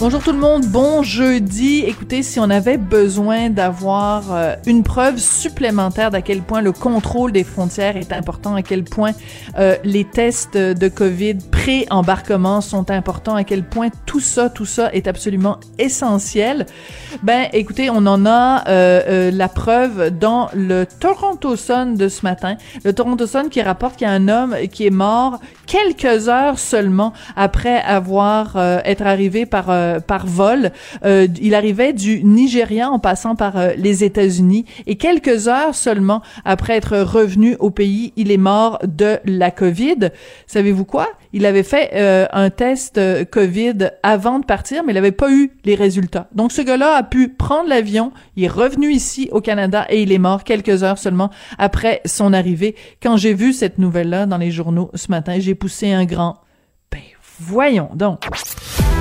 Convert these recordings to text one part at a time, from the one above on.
Bonjour tout le monde, bon jeudi. Écoutez, si on avait besoin d'avoir euh, une preuve supplémentaire d'à quel point le contrôle des frontières est important, à quel point euh, les tests de COVID pré-embarquement sont importants, à quel point tout ça, tout ça est absolument essentiel, ben écoutez, on en a euh, la preuve dans le Toronto Sun de ce matin. Le Toronto Sun qui rapporte qu'il y a un homme qui est mort quelques heures seulement après avoir être arrivé par euh, par vol. Euh, il arrivait du Nigeria en passant par euh, les États-Unis et quelques heures seulement après être revenu au pays, il est mort de la COVID. Savez-vous quoi? Il avait fait un test COVID avant de partir, mais il n'avait pas eu les résultats. Donc ce gars-là a pu prendre l'avion, il est revenu ici au Canada et il est mort quelques heures seulement après son arrivée. Quand j'ai vu cette nouvelle-là dans les journaux ce matin, j'ai poussé un grand ben voyons donc.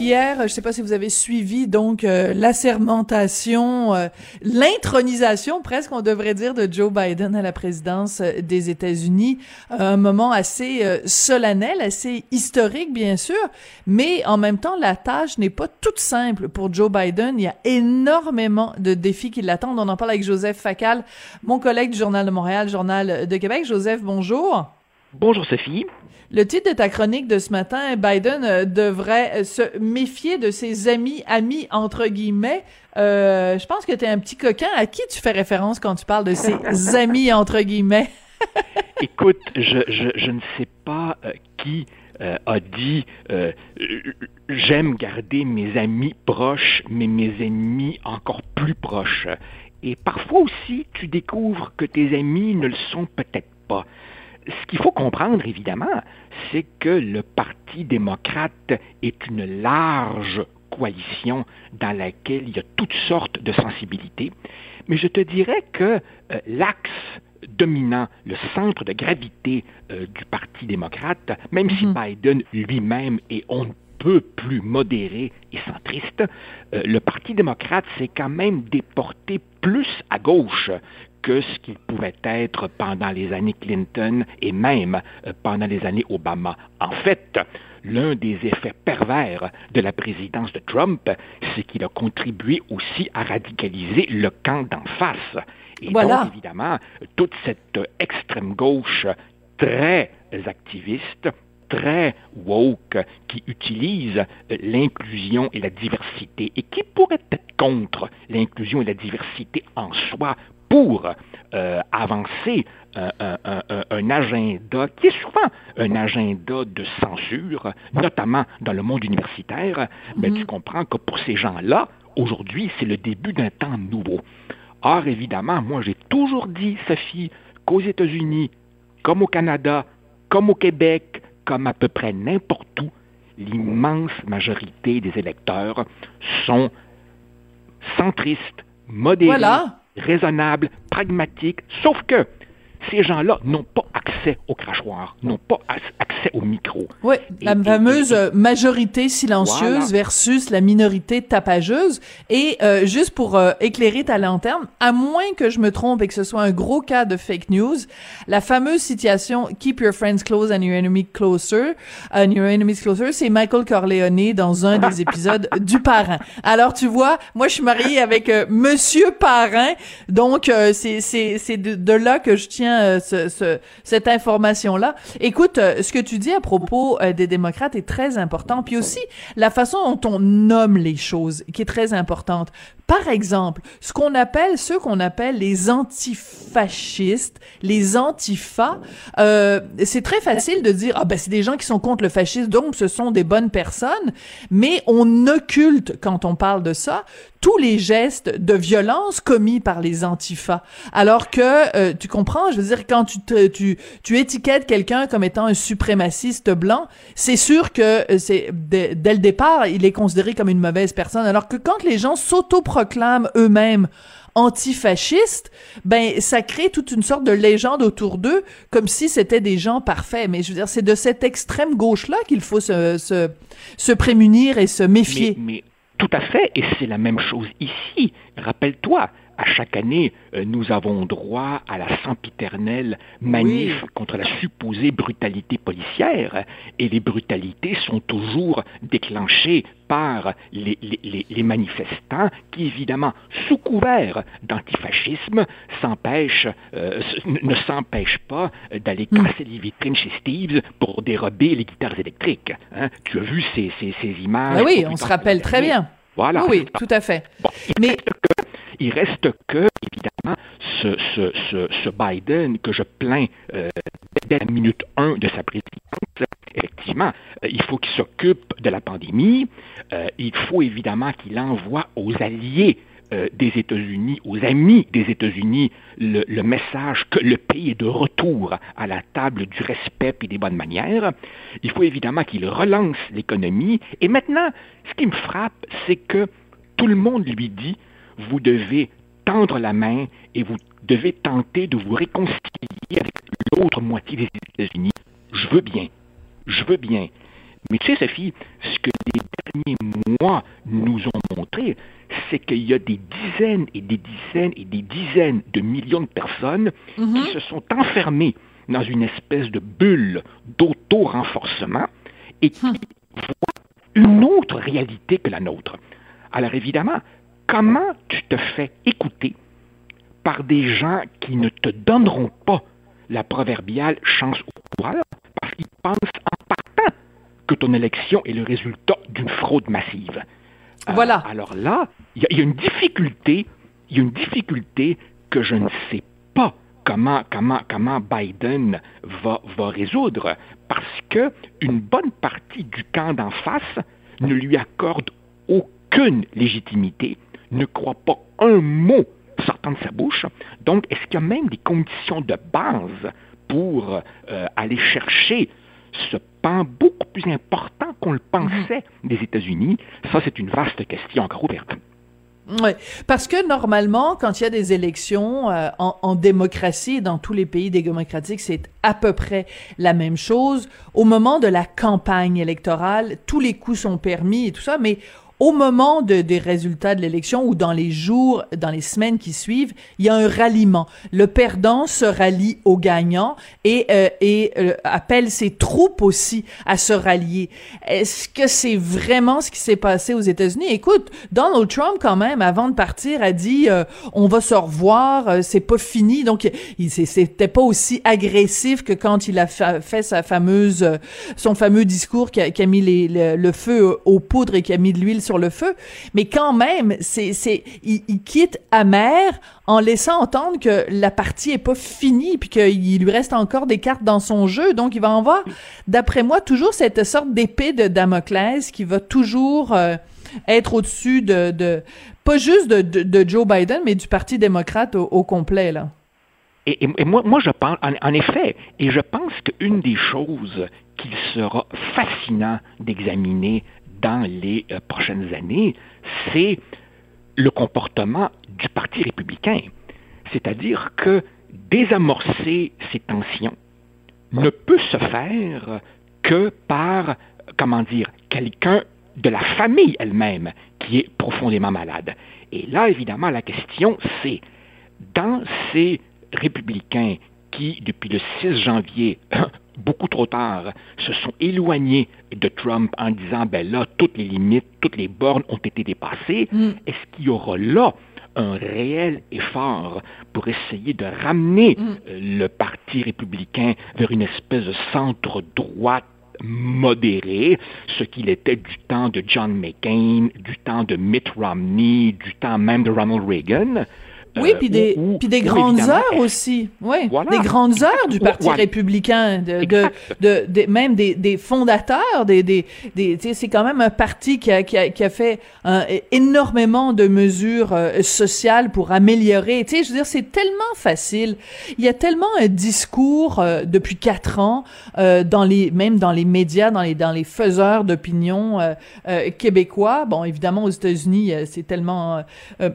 Hier, je ne sais pas si vous avez suivi donc euh, l'assermentation, euh, l'intronisation presque on devrait dire de Joe Biden à la présidence euh, des États-Unis, un moment assez solennel, assez historique bien sûr, mais en même temps la tâche n'est pas toute simple pour Joe Biden, il y a énormément de défis qui l'attendent. On en parle avec Joseph Facal, mon collègue du Journal de Montréal, Journal de Québec. Joseph, bonjour. Bonjour Sophie. Le titre de ta chronique de ce matin, Biden euh, devrait euh, se méfier de ses amis, amis entre guillemets. Euh, je pense que tu es un petit coquin. À qui tu fais référence quand tu parles de ses amis entre guillemets? Écoute, je, je, je, ne sais pas qui a dit j'aime garder mes amis proches, mais mes ennemis encore plus proches. Et parfois aussi, tu découvres que tes amis ne le sont peut-être pas ce qu'il faut comprendre, évidemment, c'est que le Parti démocrate est une large coalition dans laquelle il y a toutes sortes de sensibilités. Mais je te dirais que euh, l'axe dominant, le centre de gravité euh, du Parti démocrate, même si mhm. Biden lui-même est on ne peut plus modéré et centriste, euh, le Parti démocrate s'est quand même déporté plus à gauche que ce qu'il pouvait être pendant les années Clinton et même euh, pendant les années Obama. En fait, l'un des effets pervers de la présidence de Trump, c'est qu'il a contribué aussi à radicaliser le camp d'en face. Et donc, évidemment, toute cette extrême gauche très activiste, très woke, qui utilise euh, l'inclusion et la diversité et qui pourrait être contre l'inclusion et la diversité en soi pour euh, avancer un, agenda qui est souvent un agenda de censure, notamment dans le monde universitaire, mais mhm. tu comprends que pour ces gens-là, aujourd'hui, c'est le début d'un temps nouveau. Or, évidemment, moi, j'ai toujours dit, Sophie, qu'aux États-Unis, comme au Canada, comme au Québec, comme à peu près n'importe où, l'immense majorité des électeurs sont centristes, modérés, raisonnable, pragmatique, sauf que ces gens-là n'ont pas accès au crachoir, n'ont pas accès au micro. Oui, la fameuse majorité silencieuse versus la minorité tapageuse. Et euh, juste pour euh, éclairer ta lanterne, à moins que je me trompe et que ce soit un gros cas de fake news, la fameuse situation « Keep your friends close and your enemies closer and your enemies closer », c'est Michael Corleone dans un des épisodes du Parrain. Alors tu vois, moi je suis mariée avec euh, Monsieur Parrain, donc c'est c'est de, de là que je tiens ce, cette information-là. Écoute, euh, ce que tu dis à propos euh, des démocrates est très important. Puis aussi, la façon dont on nomme les choses, qui est très importante. Par exemple, ce qu'on appelle, ceux qu'on appelle les antifascistes, les antifas, euh, c'est très facile de dire, ah ben c'est des gens qui sont contre le fascisme, donc ce sont des bonnes personnes, mais on occulte, quand on parle de ça, tous les gestes de violence commis par les antifas. Alors que, euh, tu comprends, je veux dire, quand tu, tu, tu étiquettes quelqu'un comme étant un suprémaciste blanc, c'est sûr que euh, c'est dès, le départ, il est considéré comme une mauvaise personne. Alors que quand les gens eux-mêmes antifascistes, ben ça crée toute une sorte de légende autour d'eux, comme si c'était des gens parfaits. Mais je veux dire, c'est de cette extrême gauche-là qu'il faut se, se, se, prémunir et se méfier. mais tout à fait, et c'est la même chose ici. Rappelle-toi, à chaque année, euh, nous avons droit à la sempiternelle manif contre la supposée brutalité policière, et les brutalités sont toujours déclenchées par les, manifestants qui, évidemment, sous couvert d'antifascisme, euh, ne s'empêchent pas d'aller hmm. casser les vitrines chez Steve's pour dérober les guitares électriques. Hein. Tu as vu ces, images? Ben oui, on se rappelle très bien. Voilà. Oui, tout à fait. Mais il reste que, évidemment, ce, Biden que je plains euh, dès la minute 1 de sa présidence, effectivement, euh, il faut qu'il s'occupe de la pandémie, euh, il faut évidemment qu'il envoie aux alliés des États-Unis, aux amis des États-Unis, le, message que le pays est de retour à la table du respect et des bonnes manières. Il faut évidemment qu'il relance l'économie. Et maintenant, ce qui me frappe, c'est que tout le monde lui dit vous devez tendre la main et vous devez tenter de vous réconcilier avec l'autre moitié des États-Unis. Je veux bien. Je veux bien. Mais tu sais, Sophie, ce que les derniers mois nous ont montré, c'est qu'il y a des dizaines et des dizaines et des dizaines de millions de personnes mhm. qui se sont enfermées dans une espèce de bulle d'auto-renforcement et qui hum. voient une autre réalité que la nôtre. Alors évidemment, comment tu te fais écouter par des gens qui ne te donneront pas la proverbiale chance au pouvoir parce qu'ils pensent en que ton élection est le résultat d'une fraude massive. Euh, voilà. alors là, il y, a une difficulté, il y a une difficulté que je ne sais pas comment, comment, comment Biden va, va résoudre, parce que une bonne partie du camp d'en face ne lui accorde aucune légitimité ne croit pas un mot sortant de sa bouche. Donc, est-ce qu'il y a même des conditions de base pour euh, aller chercher ce pan beaucoup plus important qu'on le pensait des États-Unis? Ça, c'est une vaste question encore ouverte. Oui, parce que normalement, quand il y a des élections euh, en, en, démocratie, dans tous les pays démocratiques, c'est à peu près la même chose. Au moment de la campagne électorale, tous les coups sont permis et tout ça, mais au moment de, des résultats de l'élection ou dans les jours, dans les semaines qui suivent, il y a un ralliement. Le perdant se rallie au gagnant et, euh, et euh, appelle ses troupes aussi à se rallier. Est-ce que c'est vraiment ce qui s'est passé aux États-Unis? Écoute, Donald Trump, quand même, avant de partir, a dit euh, on va se revoir, c'est pas fini. Donc, il c'était pas aussi agressif que quand il a fait sa fameuse, son fameux discours qui a, qui a mis le, le, feu aux poudres et qui a mis de l'huile le feu, mais quand même, c'est, c'est, il, quitte amer en laissant entendre que la partie est pas finie puis qu'il lui reste encore des cartes dans son jeu. Donc, il va en avoir, d'après moi, toujours cette sorte d'épée de Damoclès qui va toujours euh, être au-dessus de, pas juste de, Joe Biden, mais du Parti démocrate au, complet, là. Et, moi, moi, je pense, en, effet, et je pense qu'une des choses qu'il sera fascinant d'examiner dans les euh, prochaines années, c'est le comportement du Parti républicain. C'est-à-dire que désamorcer ces tensions ne peut se faire que par, comment dire, quelqu'un de la famille elle-même qui est profondément malade. Et là, évidemment, la question, c'est, dans ces républicains qui, depuis le 6 janvier, beaucoup trop tard, se sont éloignés de Trump en disant, ben là, toutes les limites, toutes les bornes ont été dépassées, mm. est-ce qu'il y aura là un réel effort pour essayer de ramener Mm. euh, le Parti républicain vers une espèce de centre-droite modéré, ce qu'il était du temps de John McCain, du temps de Mitt Romney, du temps même de Ronald Reagan? Oui, Euh, puis des, puis des grandes heures aussi. Oui, Voilà. des grandes heures du. Parti républicain, de, de, de, de- même des, des fondateurs, des, des, des c'est quand même un parti qui a, qui a, qui a fait un- énormément de mesures euh, sociales pour améliorer. Tu sais, je veux dire, c'est tellement facile. Il y a tellement un discours euh, depuis quatre ans, euh, dans les, même dans les médias, dans les, dans les faiseurs d'opinion euh, euh, québécois. Bon, évidemment, aux États-Unis, euh, c'est tellement euh,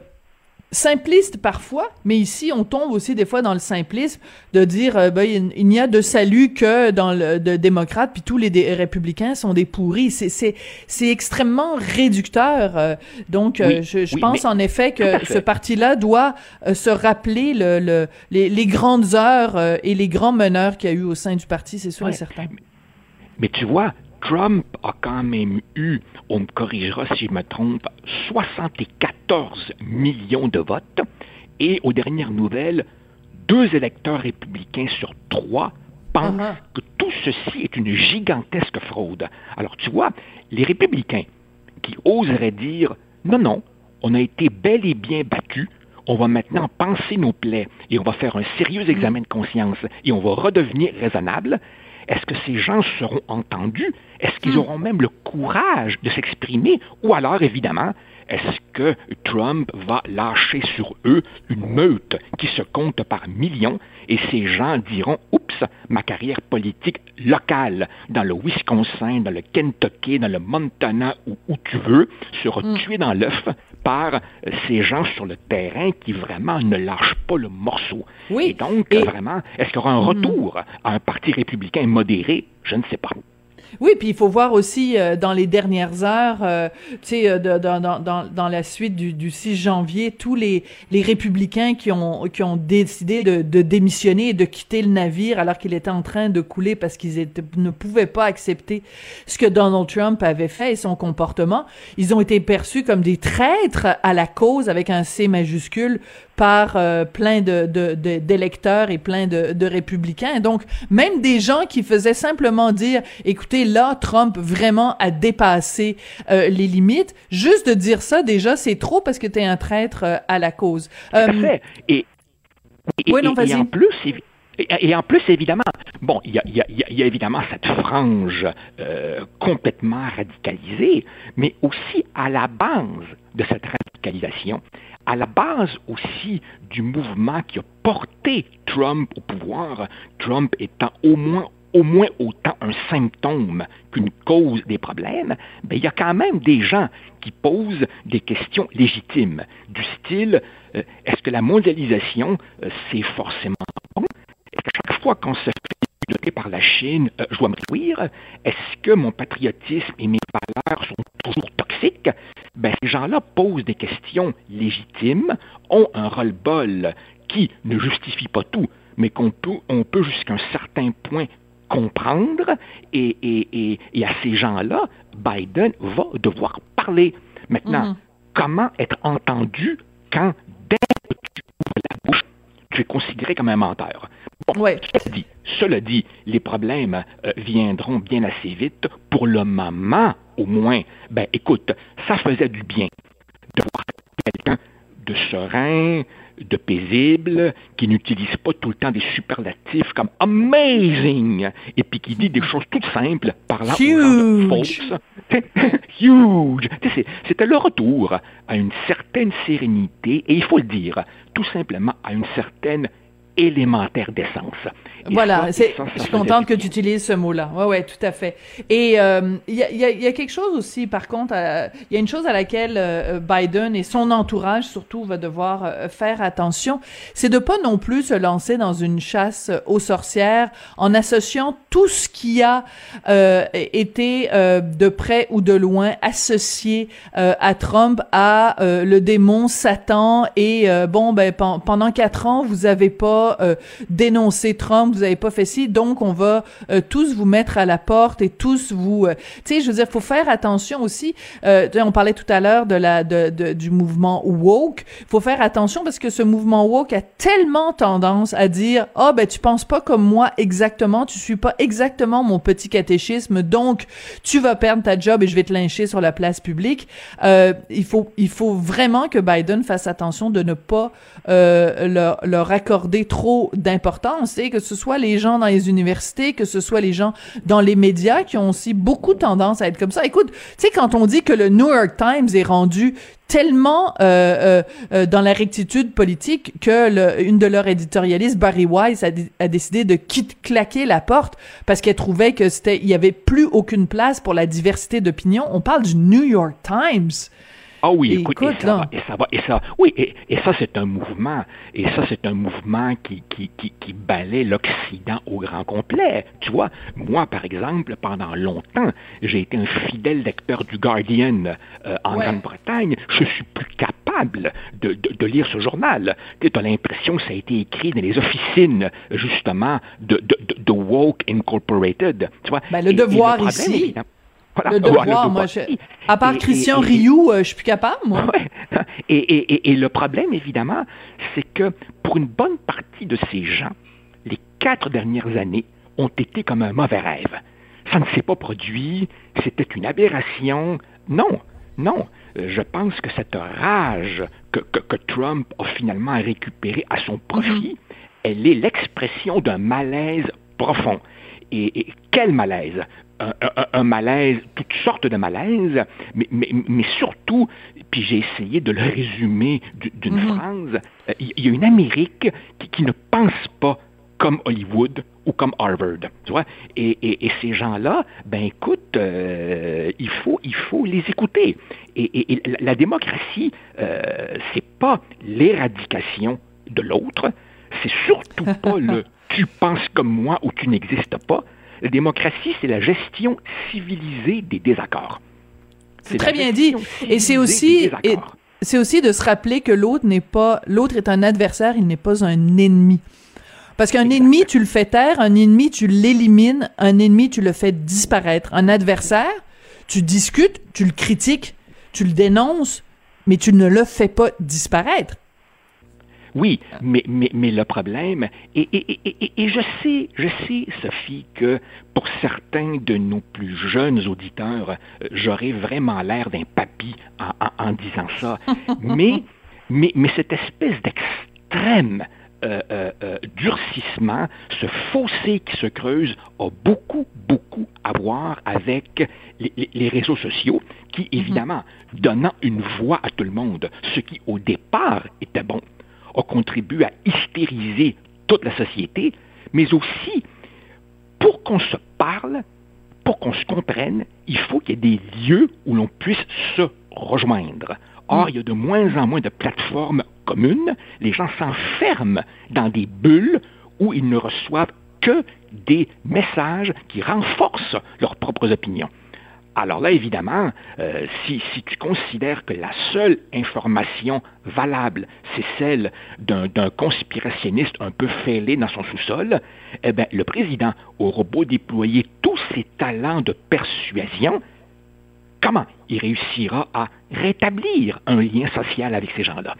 simpliste parfois, mais ici on tombe aussi des fois dans le simplisme de dire euh, ben, il il n'y a de salut que dans le de démocrate puis tous les dé- républicains sont des pourris. C'est extrêmement réducteur. euh, donc euh, Oui, je, je oui, pense en effet que ce parti-là doit euh, se rappeler le, le les, les grandes heures et les grands meneurs qu'il y a eu au sein du parti, c'est sûr et certain. Mais tu vois, Trump a quand même eu, on me corrigera si je me trompe, 74 millions de votes. Et aux dernières nouvelles, deux électeurs républicains sur trois pensent Uh-huh. que tout ceci est une gigantesque fraude. Alors tu vois, les républicains qui oseraient dire non, non, on a été bel et bien battus, on va maintenant penser nos plaies et on va faire un sérieux examen de conscience et on va redevenir raisonnable, est-ce que ces gens seront entendus? Est-ce qu'ils auront même le courage de s'exprimer? Ou alors, évidemment, est-ce que Trump va lâcher sur eux une meute qui se compte par millions et ces gens diront, oups, ma carrière politique locale dans le Wisconsin, dans le Kentucky, dans le Montana ou où tu veux sera tuée dans l'œuf par ces gens sur le terrain qui vraiment ne lâchent pas le morceau. Oui, Et donc, et- vraiment, est-ce qu'il y aura un retour à un parti républicain modéré? Je ne sais pas. Oui, puis il faut voir aussi euh, dans les dernières heures, euh, tu sais, euh, dans, dans, dans, la suite du, du 6 janvier, tous les, les républicains qui ont, qui ont décidé de, de démissionner et de quitter le navire alors qu'il était en train de couler parce qu'ils ne pouvaient pas accepter ce que Donald Trump avait fait et son comportement, ils ont été perçus comme des traîtres à la cause avec un C majuscule par euh, plein de, de, d'électeurs et plein de, de républicains. Donc, même des gens qui faisaient simplement dire, écoutez, là, Trump vraiment a dépassé euh, les limites. Juste de dire ça, déjà, c'est trop parce que tu es un traître euh, à la cause. À Euh. Et, et- Ouais, non, et- et en plus, et, en plus, évidemment, bon, il y a, il y a- y a évidemment cette frange euh, complètement radicalisée, mais aussi à la base de cette radicalisation, à la base aussi du mouvement qui a porté Trump au pouvoir, Trump étant au moins au moins autant un symptôme qu'une cause des problèmes, ben, il y a quand même des gens qui posent des questions légitimes, du style euh, est-ce que la mondialisation, euh, c'est forcément bon? Est-ce que chaque fois qu'on se fait piloter par la Chine, euh, je dois me réjouir? Est-ce que mon patriotisme et mes valeurs sont toujours toxiques ben, Ces gens-là posent des questions légitimes, ont un ras-le-bol qui ne justifie pas tout, mais qu'on peut, on peut jusqu'à un certain point comprendre, et, et, et, et à ces gens-là, Biden va devoir parler. Maintenant, Mhm. comment être entendu quand, tu es considéré comme un menteur? Bon, Ouais. cela dit, cela dit, les problèmes euh, viendront bien assez vite. Pour le moment, au moins, ben écoute, ça faisait du bien de voir quelqu'un de serein, de paisible, qui n'utilise pas tout le temps des superlatifs comme amazing, et puis qui dit des choses toutes simples, parlant de Huge. fausses. Huge. C'était le retour à une certaine sérénité, et il faut le dire, tout simplement à une certaine élémentaire d'essence. Voilà, ça- c'est, ça, ça je suis contente que tu utilises ce mot-là. Ouais, ouais, tout à fait. Et euh, il y, a, y a- y a quelque chose aussi, par contre, il y a une chose à laquelle euh, Biden et son entourage surtout va devoir euh, faire attention, c'est de pas non plus se lancer dans une chasse aux sorcières en associant tout ce qui a euh, été euh, de près ou de loin associé euh, à Trump à euh, le démon Satan et euh, bon ben pen- pendant quatre ans vous avez pas pas euh, dénoncé Trump, vous avez pas fait ci, donc on va euh, tous vous mettre à la porte et tous vous, tu sais, je veux dire, faut faire attention aussi. on parlait tout à l'heure de la de, de, du mouvement woke. Faut faire attention parce que ce mouvement woke a tellement tendance à dire, ah ben tu penses pas comme moi exactement, tu suis pas exactement mon petit catéchisme, donc tu vas perdre ta job et je vais te lyncher sur la place publique. il faut il faut vraiment que Biden fasse attention de ne pas euh, leur, leur, accorder trop d'importance et que ce soit les gens dans les universités, que ce soit les gens dans les médias qui ont aussi beaucoup tendance à être comme ça. Écoute, tu sais, quand on dit que le New York Times est rendu tellement euh, euh, euh dans la rectitude politique que le, une de leurs éditorialistes, Barry Weiss, a, a décidé de quitter, claquer la porte parce qu'elle trouvait que c'était il y avait plus aucune place pour la diversité d'opinion. On parle du New York Times. Ah oui, écoute, et, ça va, et ça va, et ça, oui, et, et ça c'est un mouvement, et ça c'est un mouvement qui, qui, qui, qui balaie l'Occident au grand complet. Tu vois, moi par exemple, pendant longtemps, j'ai été un fidèle lecteur du Guardian euh, en Grande-Bretagne. Je suis plus capable de, de, de lire ce journal. Tu as l'impression que ça a été écrit dans les officines, justement, de, de, de Woke Incorporated. Tu vois, ben, le devoir ici. Le devoir, moi, à part Christian Rioux, euh, je suis plus capable, moi. Et, et, et, le problème, évidemment, c'est que pour une bonne partie de ces gens, les quatre dernières années ont été comme un mauvais rêve. Ça ne s'est pas produit, c'était une aberration. Non, non. Euh, je pense que cette rage que, que, Trump a finalement récupérée à son profit, mm-hmm. elle est l'expression d'un malaise profond. Et, quel malaise un, malaise, toutes sortes de malaises, mais, mais, mais surtout, puis j'ai essayé de le résumer d'une mm-hmm. phrase, euh, il y, a une Amérique qui, qui, ne pense pas comme Hollywood ou comme Harvard, tu vois, et, et, et ces gens-là, ben écoute, euh, il faut il faut les écouter. Et, et la, démocratie, euh, c'est pas l'éradication de l'autre, c'est surtout pas le tu penses comme moi ou tu n'existes pas, la démocratie, c'est la gestion civilisée des désaccords. C'est très bien dit. Et c'est aussi, c'est aussi de se rappeler que l'autre n'est pas, l'autre est un adversaire, il n'est pas un ennemi. Parce qu'un ennemi, tu le fais taire, un ennemi, tu l'élimines, un ennemi, tu le fais disparaître. Un adversaire, tu discutes, tu le critiques, tu le dénonces, mais tu ne le fais pas disparaître. Oui, mais, mais, mais le problème, et, et, et, et, je sais, je sais, Sophie, que pour certains de nos plus jeunes auditeurs, euh, j'aurais vraiment l'air d'un papy en, en, disant ça. mais, mais, mais cette espèce d'extrême euh, euh, euh, durcissement, ce fossé qui se creuse a beaucoup, beaucoup à voir avec les, les réseaux sociaux qui, mm-hmm. évidemment, donnant une voix à tout le monde, ce qui au départ était bon, a contribué à hystériser toute la société, mais aussi, pour qu'on se parle, pour qu'on se comprenne, il faut qu'il y ait des lieux où l'on puisse se rejoindre. Or, il y a de moins en moins de plateformes communes. Les gens s'enferment dans des bulles où ils ne reçoivent que des messages qui renforcent leurs propres opinions. Alors là, évidemment, euh, si, tu considères que la seule information valable, c'est celle d'un conspirationniste un peu fêlé dans son sous-sol, eh bien, le président aura beau déployer tous ses talents de persuasion, comment il réussira à rétablir un lien social avec ces gens-là?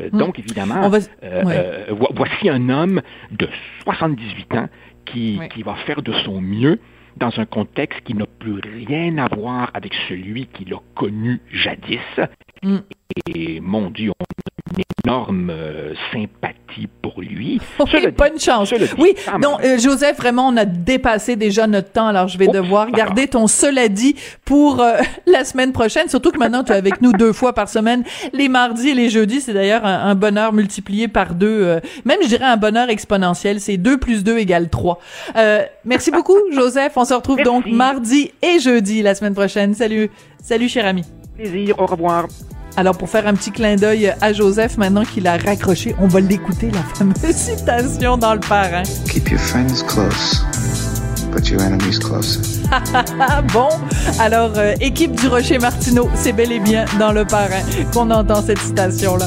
Euh, hmm. Donc, évidemment, euh, voici un homme de 78 ans qui, qui va faire de son mieux dans un contexte qui n'a plus rien à voir avec celui qu'il a connu jadis. Mm. Et mon Dieu, on a une énorme euh, sympathie pour lui. Oui, pas une chance. oui, non, euh, Joseph, vraiment, on a dépassé déjà notre temps, alors je vais devoir garder ton cela dit pour euh, la semaine prochaine, surtout que maintenant tu es avec nous deux fois par semaine, les mardis et les jeudis. C'est d'ailleurs un, bonheur multiplié par deux, même je dirais un bonheur exponentiel, c'est deux plus deux égale trois. merci beaucoup, Joseph. On se retrouve donc mardi et jeudi la semaine prochaine. Salut, salut cher ami. Plaisir, au revoir. Alors, pour faire un petit clin d'œil à Joseph, maintenant qu'il a raccroché, on va l'écouter, la fameuse citation dans le parrain. Keep your friends close, but your enemies closer. bon, alors, euh, équipe du Rocher Martineau, c'est bel et bien dans le parrain qu'on entend cette citation-là.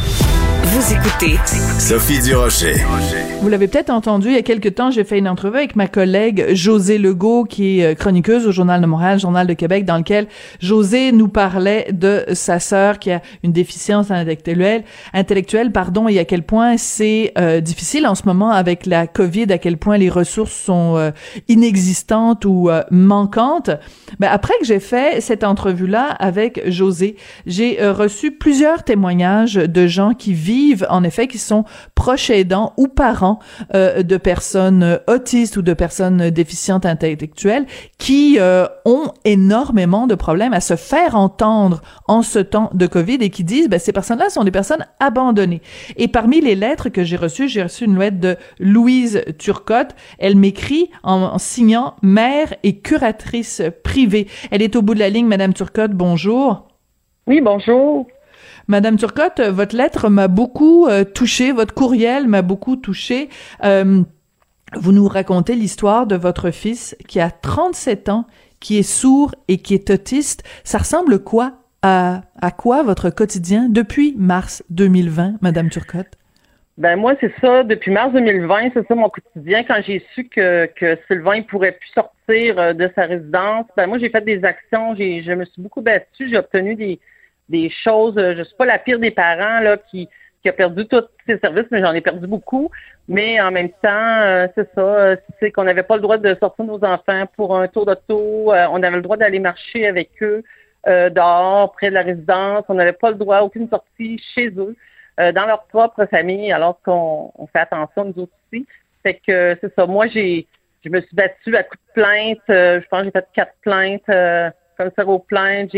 Vous écoutez Sophie Durocher. Vous l'avez peut-être entendu, il y a quelque temps, j'ai fait une entrevue avec ma collègue José Legault, qui est euh, chroniqueuse au Journal de Montréal, Journal de Québec, dans lequel José nous parlait de sa sœur qui a une déficience intellectuelle, intellectuelle pardon, et à quel point c'est euh, difficile en ce moment avec la COVID, à quel point les ressources sont euh, inexistantes ou manquantes. Mais après que j'ai fait cette entrevue-là avec José, j'ai reçu plusieurs témoignages de gens qui vivent en effet, qui sont proches aidants ou parents euh, de personnes autistes ou de personnes déficientes intellectuelles qui euh, ont énormément de problèmes à se faire entendre en ce temps de COVID et qui disent, ben, ces personnes-là sont des personnes abandonnées. Et parmi les lettres que j'ai reçues, j'ai reçu une lettre de Louise Turcotte. Elle m'écrit en, signant mère et curatrice privée. Elle est au bout de la ligne, Madame Turcotte, bonjour. Oui, bonjour. Madame Turcotte, votre lettre m'a beaucoup euh, touchée, votre courriel m'a beaucoup touchée. Euh, vous nous racontez l'histoire de votre fils qui a 37 ans, qui est sourd et qui est autiste. Ça ressemble quoi à, quoi votre quotidien depuis mars 2020, Madame Turcotte? Ben moi, c'est ça. Depuis mars 2020, c'est ça mon quotidien. Quand j'ai su que, que Sylvain ne pourrait plus sortir euh, de sa résidence, ben moi, j'ai fait des actions. J'ai, je me suis beaucoup battue. J'ai obtenu des, des choses. Euh, je suis pas la pire des parents là qui, a perdu tous ses services, mais j'en ai perdu beaucoup. Mais en même temps, euh, c'est ça, euh, c'est qu'on n'avait pas le droit de sortir nos enfants pour un tour d'auto. on avait le droit d'aller marcher avec eux dehors, près de la résidence. On n'avait pas le droit, aucune sortie chez eux, dans leur propre famille, alors qu'on on fait attention nous autres aussi. Fait que c'est ça. Moi, j'ai je me suis battue à coups de plainte. je pense que j'ai fait quatre plaintes, comme ça aux plaintes.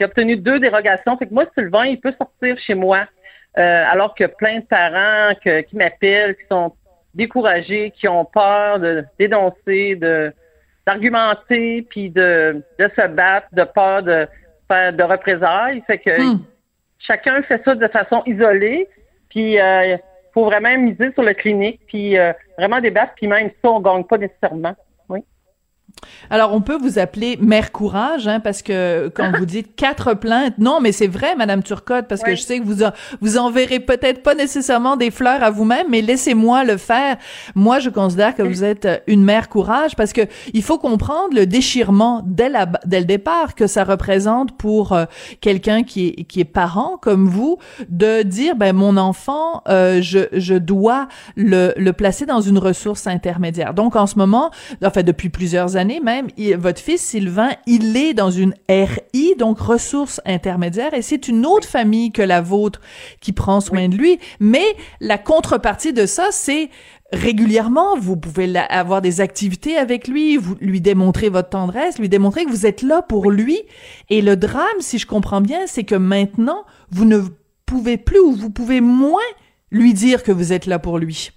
J'ai obtenu deux dérogations. Fait que moi, Sylvain, il peut sortir chez moi. Euh, alors que plein de parents qui m'appellent, qui sont découragés, qui ont peur de dénoncer, de d'argumenter, puis de, de se battre, de peur de faire de représailles. Fait que Hmm. chacun fait ça de façon isolée. Puis il faut vraiment miser sur le clinique, puis euh, vraiment débattre, puis même ça, on gagne pas nécessairement. Alors, on peut vous appeler Mère Courage, hein, parce que quand vous dites quatre plaintes, non, mais c'est vrai, Madame Turcotte, parce que je sais que vous en, vous enverrez peut-être pas nécessairement des fleurs à vous-même, mais laissez-moi le faire. Moi, je considère que vous êtes une Mère Courage, parce que il faut comprendre le déchirement dès, la, dès le départ que ça représente pour euh, quelqu'un qui est, qui est parent comme vous, de dire, ben mon enfant, euh, je, je dois le, le placer dans une ressource intermédiaire. Donc, en ce moment, enfin depuis plusieurs années même, il- votre fils Sylvain, il est dans une RI, donc ressources intermédiaires, et c'est une autre famille que la vôtre qui prend soin de lui. Mais la contrepartie de ça, c'est régulièrement, vous pouvez la- avoir des activités avec lui, vous lui démontrer votre tendresse, lui démontrer que vous êtes là pour lui. Et le drame, si je comprends bien, c'est que maintenant, vous ne pouvez plus ou vous pouvez moins lui dire que vous êtes là pour lui.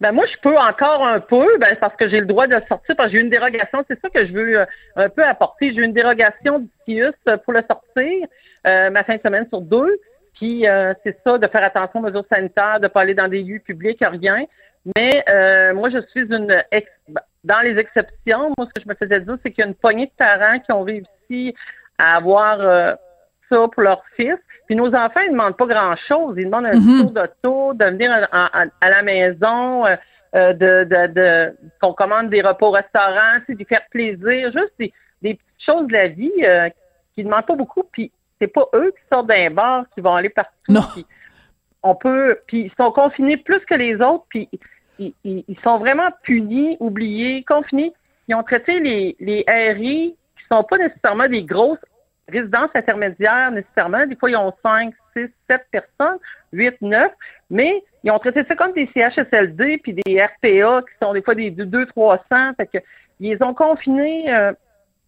Ben moi, je peux encore un peu, ben, parce que j'ai le droit de sortir, parce que j'ai une dérogation. C'est ça que je veux euh, un peu apporter. J'ai une dérogation du CIUS euh, pour le sortir, euh, ma fin de semaine sur deux. Puis euh, c'est ça, de faire attention aux mesures sanitaires, de pas aller dans des lieux publics, rien. Mais euh, moi, je suis une ex dans les exceptions. Moi, ce que je me faisais dire, c'est qu'il y a une poignée de parents qui ont réussi à avoir euh, ça pour leur fils. Puis nos enfants, ils ne demandent pas grand-chose. Ils demandent un Mhm. tour d'auto, de venir à, à- à la maison, euh, euh, de, de, de qu'on commande des repas au restaurant, tu sais, faire plaisir, juste des, des petites choses de la vie euh, qui ne demandent pas beaucoup. Puis c'est pas eux qui sortent d'un bar qui vont aller partout. Non. Puis on peut, puis ils sont confinés plus que les autres, puis ils, ils- ils sont vraiment punis, oubliés, confinés. Ils ont traité les, les RI qui sont pas nécessairement des grosses résidences intermédiaires nécessairement. Des fois, ils ont 5, 6, 7 personnes, 8, 9, mais ils ont traité ça comme des CHSLD puis des RPA qui sont des fois des 2, 300. Fait que ils les ont confinés euh,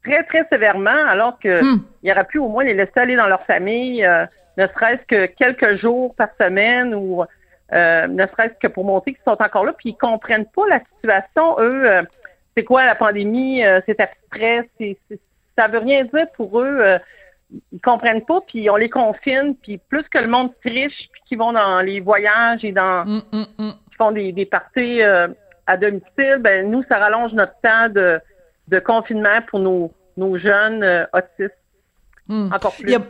très, très sévèrement, alors que Hmm. il aurait pu au moins les laisser aller dans leur famille, euh, ne serait-ce que quelques jours par semaine ou euh, ne serait-ce que pour montrer qu'ils sont encore là, puis ils comprennent pas la situation. Eux, euh, c'est quoi la pandémie, euh, c'est abstrait, c'est- ça veut rien dire pour eux. euh, ils comprennent pas, puis on les confine, puis plus que le monde triche, puis qu'ils vont dans les voyages et dans hum, hum. qui font des, des parties euh, à domicile, ben nous, ça rallonge notre temps de, de confinement pour nos, nos jeunes euh, autistes. Hum. Encore Il plus. y a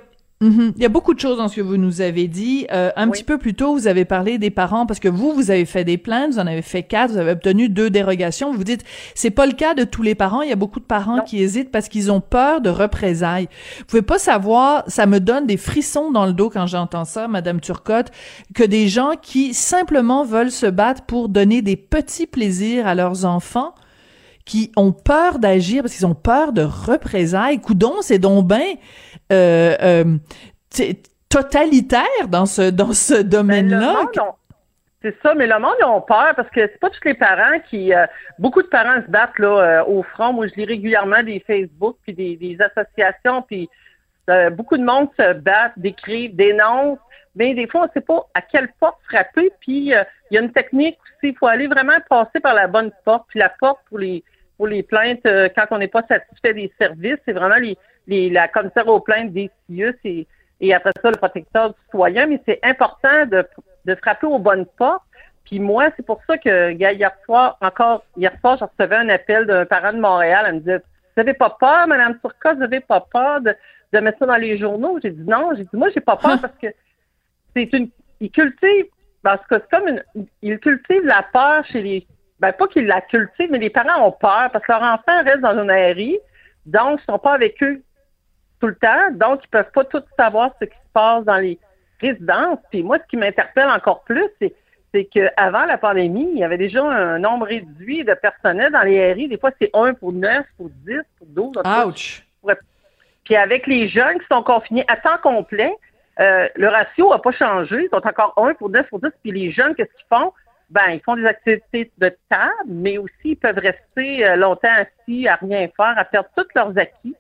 Mhm. Il y a beaucoup de choses dans ce que vous nous avez dit. Euh, un Oui. petit peu plus tôt, vous avez parlé des parents parce que vous, vous avez fait des plaintes, vous en avez fait quatre, vous avez obtenu deux dérogations. Vous dites, c'est pas le cas de tous les parents. Il y a beaucoup de parents Non. qui hésitent parce qu'ils ont peur de représailles. Vous pouvez pas savoir, ça me donne des frissons dans le dos quand j'entends ça, Madame Turcotte, que des gens qui simplement veulent se battre pour donner des petits plaisirs à leurs enfants qui ont peur d'agir parce qu'ils ont peur de représailles. Coudon, c'est donc ben totalitaire dans ce dans ce domaine-là? C'est ça, mais le monde ils ont peur parce que c'est pas tous les parents qui. euh, beaucoup de parents se battent là euh, au front. Moi, je lis régulièrement des Facebook puis des, des associations, puis euh, beaucoup de monde se battent, décrivent, dénoncent. Mais des fois, on ne sait pas à quelle porte frapper. Puis euh, il y a une technique aussi. Il faut aller vraiment passer par la bonne porte. Puis la porte pour les pour les plaintes euh, quand on n'est pas satisfait des services, c'est vraiment les, les la commissaire aux plaintes des CIUS et, et après ça le protecteur du citoyen. Mais c'est important de de frapper aux bonnes portes. Puis moi, c'est pour ça que hier soir, encore hier soir, je recevais un appel d'un parent de Montréal. Elle me disait Vous n'avez pas peur, Madame Turcot, vous n'avez pas peur de, de mettre ça dans les journaux? J'ai dit non, j'ai dit moi, j'ai pas peur parce que c'est une. Ils cultivent parce que c'est comme une. Ils cultivent la peur chez les. Ben, pas qu'ils la cultivent, mais les parents ont peur parce que leur enfant reste dans une ARI, donc ils sont pas avec eux tout le temps, donc ils peuvent pas tout savoir ce qui se passe dans les résidences. Puis moi, ce qui m'interpelle encore plus, c'est c'est qu'avant la pandémie, il y avait déjà un nombre réduit de personnel dans les RI. Des fois, c'est 1 pour 9, pour 10, pour 12. en tout cas. Ouch. Puis avec les jeunes qui sont confinés à temps complet, euh, le ratio n'a pas changé. Ils sont encore 1 pour 9 pour 10. Puis les jeunes, qu'est-ce qu'ils font? Ben, ils font des activités de table, mais aussi ils peuvent rester euh, longtemps assis à rien faire, à perdre tous leurs acquis,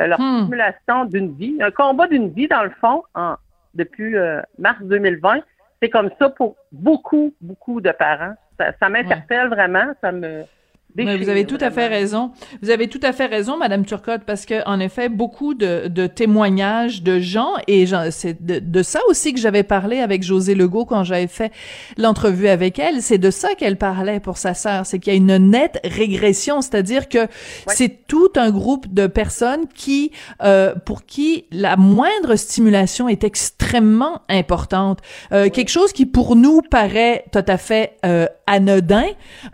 euh, leur Hmm. stimulation d'une vie. Un combat d'une vie, dans le fond, en, depuis euh, mars 2020. C'est comme ça pour beaucoup, beaucoup de parents. Ça, ça m'interpelle vraiment, ça me Vous avez tout à fait raison. Vous avez tout à fait raison, Madame Turcotte, parce que en effet, beaucoup de, de témoignages de gens et c'est de, de ça aussi que j'avais parlé avec José Legault quand j'avais fait l'entrevue avec elle. C'est de ça qu'elle parlait pour sa sœur, c'est qu'il y a une nette régression, c'est-à-dire que c'est tout un groupe de personnes qui, euh, pour qui la moindre stimulation est extrêmement importante. Euh, Quelque chose qui pour nous paraît tout à fait euh, anodin,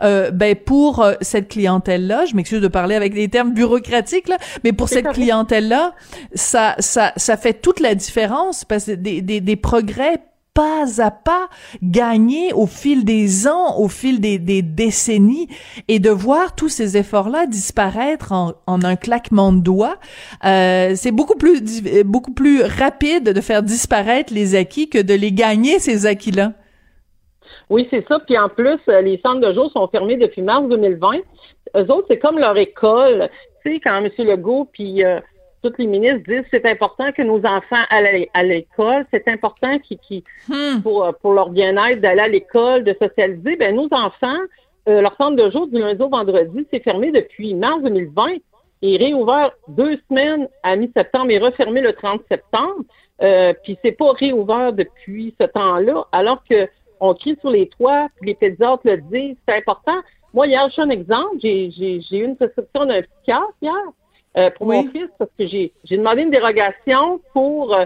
euh, ben pour euh, cette clientèle-là, je m'excuse de parler avec des termes bureaucratiques là, mais pour cette clientèle-là, ça ça ça fait toute la différence parce que des des, des progrès pas à pas gagnés au fil des ans, au fil des, des décennies, et de voir tous ces efforts-là disparaître en, en un claquement de doigts, euh, c'est beaucoup plus beaucoup plus rapide de faire disparaître les acquis que de les gagner ces acquis-là. Oui, c'est ça. Puis en plus, euh, les centres de jour sont fermés depuis mars 2020. Eux autres, c'est comme leur école. Tu sais, quand M. Legault puis euh, tous les ministres disent c'est important que nos enfants aillent à l'école, c'est important qu'ils, qu'ils- Hmm. pour, euh, pour leur bien-être d'aller à l'école, de socialiser. Ben nos enfants, euh, leur centre de jour du lundi au vendredi, c'est fermé depuis mars 2020 et réouvert deux semaines à mi-septembre et refermé le 30 septembre. Euh, puis c'est pas réouvert depuis ce temps-là, alors que on crie sur les toits, puis les pédiatres le disent, c'est important. Moi, hier, je suis un exemple, j'ai, j'ai, j'ai eu une prescription d'un psychiatre hier euh, pour Oui. mon fils parce que j'ai, j'ai demandé une dérogation pour euh,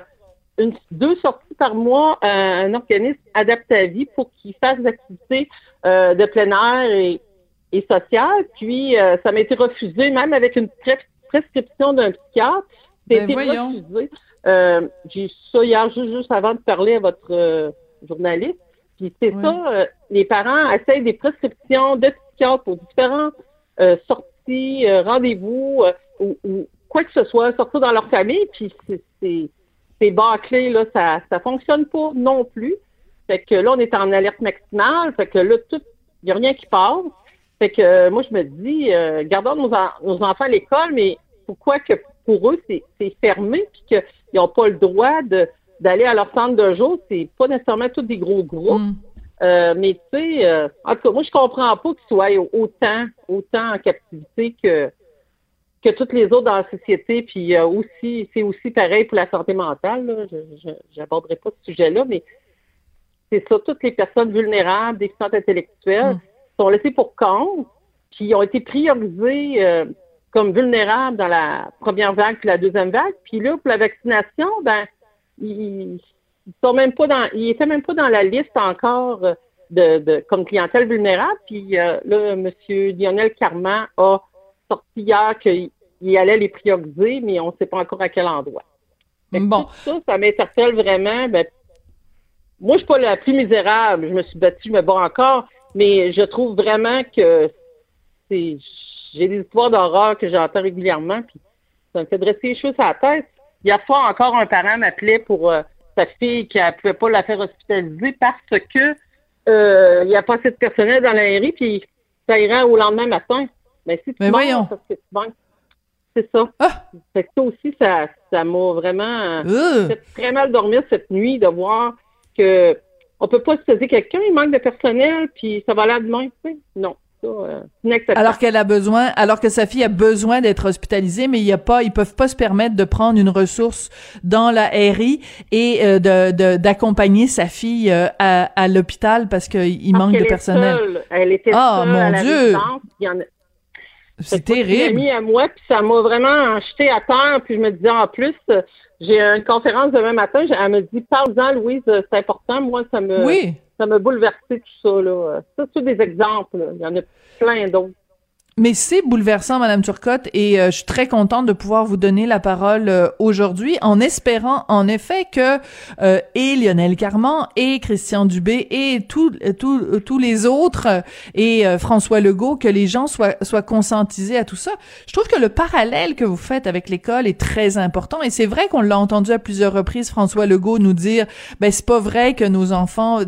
une, deux sorties par mois à un organisme adapté à vie pour qu'il fasse des activités euh, de plein air et, et sociales. Puis, euh, ça m'a été refusé, même avec une pres- prescription d'un psychiatre. Ça a Ben refusé. Euh, j'ai ça hier, juste, juste avant de parler à votre euh, journaliste. Puis c'est Oui. ça, euh, les parents essayent des prescriptions de psychiatres pour différentes euh, sorties, euh, rendez-vous euh, ou, ou quoi que ce soit, sortir dans leur famille, puis c'est- c'est c'est bâclé, là, ça ça fonctionne pas non plus. Fait que là, on est en alerte maximale, fait que là, tout, il n'y a rien qui passe. Fait que euh, moi, je me dis, euh, gardons nos, en- nos enfants à l'école, mais pourquoi que pour eux, c'est c'est fermé, puis qu'ils n'ont pas le droit de d'aller à leur centre de jour. C'est pas nécessairement tous des gros groupes. Mm. Euh, mais tu sais, euh, en tout cas, moi, je comprends pas qu'ils soient autant, autant en captivité que que toutes les autres dans la société. Puis euh, aussi, c'est aussi pareil pour la santé mentale. Là. Je n'aborderai pas ce sujet-là, mais c'est ça, toutes les personnes vulnérables, déficientes intellectuelles, Mm. sont laissées pour compte, puis ont été priorisées euh, comme vulnérables dans la première vague puis la deuxième vague. Puis là, pour la vaccination, ben, ils, ils sont même pas dans, ils étaient même pas dans la liste encore de, de comme clientèle vulnérable. Puis euh, là, M. Lionel Carman a sorti hier qu'il il allait les prioriser, mais on ne sait pas encore à quel endroit. Que Bon. Tout ça, ça m'interpelle vraiment. Ben, moi, je suis pas la plus misérable. Je me suis battue, je me bats encore, mais je trouve vraiment que c'est j'ai des histoires d'horreur que j'entends régulièrement, puis ça me fait dresser les choses à la tête. Il y a fois encore un parent m'appelait pour euh, sa fille qui ne pouvait pas la faire hospitaliser parce que euh, il n'y a pas assez de personnel dans la mairie, puis ça ira au lendemain matin. Mais si tu Mais meurs, voyons. parce que tu manques, c'est ça. Ah! Fait que ça aussi, ça ça m'a vraiment euh, Euh. fait très mal dormir cette nuit de voir que on peut pas se dire quelqu'un, il manque de personnel, puis ça va là demain, tu sais. Non, ça, euh, inacceptable. Alors qu'elle a besoin, alors que sa fille a besoin d'être hospitalisée, mais il y a pas, ils peuvent pas se permettre de prendre une ressource dans la RI et euh, de de- d'accompagner sa fille euh, à, à l'hôpital parce qu'il manque de personnel. seule. Elle était Ah, seule mon à la Dieu! C'est terrible. amie à moi, puis ça m'a vraiment jeté à terre. Puis je me disais, en plus, j'ai une conférence demain matin. Elle me dit, parle-en, Louise, c'est important. Moi, ça me, Oui. Ça m'a bouleversé tout ça. Là. Ça, c'est des exemples. là. Il y en a plein d'autres. Mais c'est bouleversant, Madame Turcotte, et euh, je suis très contente de pouvoir vous donner la parole euh, aujourd'hui, en espérant en effet que euh, et Lionel Carman et Christian Dubé et tous tous tous les autres euh, et euh, François Legault, que les gens soient soient conscientisés à tout ça. Je trouve que le parallèle que vous faites avec l'école est très important, et c'est vrai qu'on l'a entendu à plusieurs reprises, François Legault nous dire, ben c'est pas vrai que nos enfants,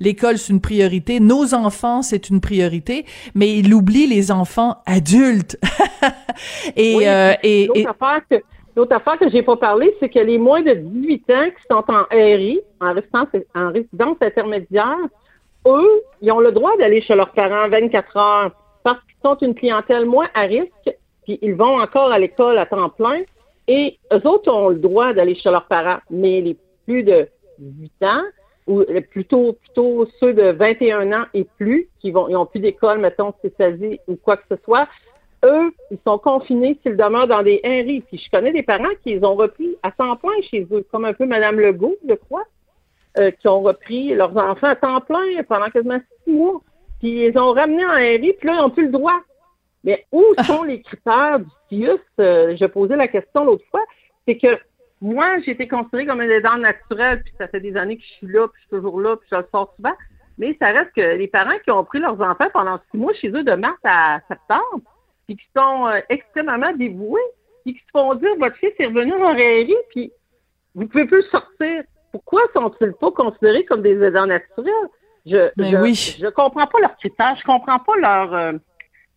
l'école c'est une priorité, nos enfants c'est une priorité, mais il oublie les enfants adultes. et, Oui, euh, et, l'autre et- affaire que l'autre affaire que j'ai pas parlé, c'est que les moins de 18 ans qui sont en RI, en résidence, en résidence intermédiaire, eux, ils ont le droit d'aller chez leurs parents 24 heures parce qu'ils sont une clientèle moins à risque, puis ils vont encore à l'école à temps plein, et eux autres ont le droit d'aller chez leurs parents, mais les plus de 18 ans, ou euh, plutôt plutôt ceux de 21 ans et plus, qui vont, ils ont plus d'école, mettons, spécialisée ou quoi que ce soit, eux, ils sont confinés s'ils demeurent dans des RI. Puis je connais des parents qui les ont repris à temps plein chez eux, comme un peu Madame Legault, je crois, euh, qui ont repris leurs enfants à temps plein pendant quasiment six mois. Puis ils les ont ramenés en RI, puis là, ils n'ont plus le droit. Mais où sont les critères du CIUS? Euh, je posais la question l'autre fois. C'est que moi, j'ai été considérée comme une aidante naturelle, puis ça fait des années que je suis là, puis je suis toujours là, puis je le sors souvent. Mais ça reste que les parents qui ont pris leurs enfants pendant six mois chez eux de mars à septembre, puis qui sont euh, extrêmement dévoués, puis qui se font dire votre fils est revenu en RI, puis vous pouvez plus sortir. Pourquoi sont-ils pas considérés comme des aidants naturels? Je, Mais je, oui. je comprends pas leurs critères, je comprends pas leur euh,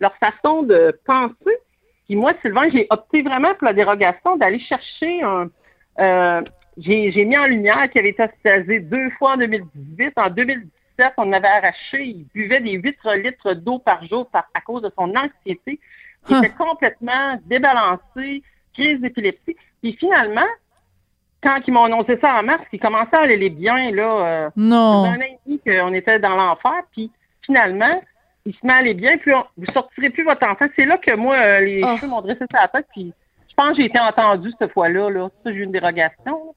leur façon de penser. Puis moi, Sylvain, j'ai opté vraiment pour la dérogation d'aller chercher un. Euh, j'ai mis en lumière qu'il avait été hospitalisé deux fois en 2018. En 2017, on avait arraché, il buvait des 8 litres d'eau par jour par, à cause de son anxiété. Il était complètement débalancé, crise d'épilepsie. Puis finalement, quand ils m'ont annoncé ça en mars, il commençait à aller bien, là. euh, non. un an et demi qu'on était dans l'enfer, puis finalement, il se met à aller bien, puis on, vous sortirez plus votre enfant. C'est là que moi, euh, les Oh. cheveux m'ont dressé sur la tête, puis pense que j'ai été entendue cette fois-là. Là. Ça, j'ai eu une dérogation.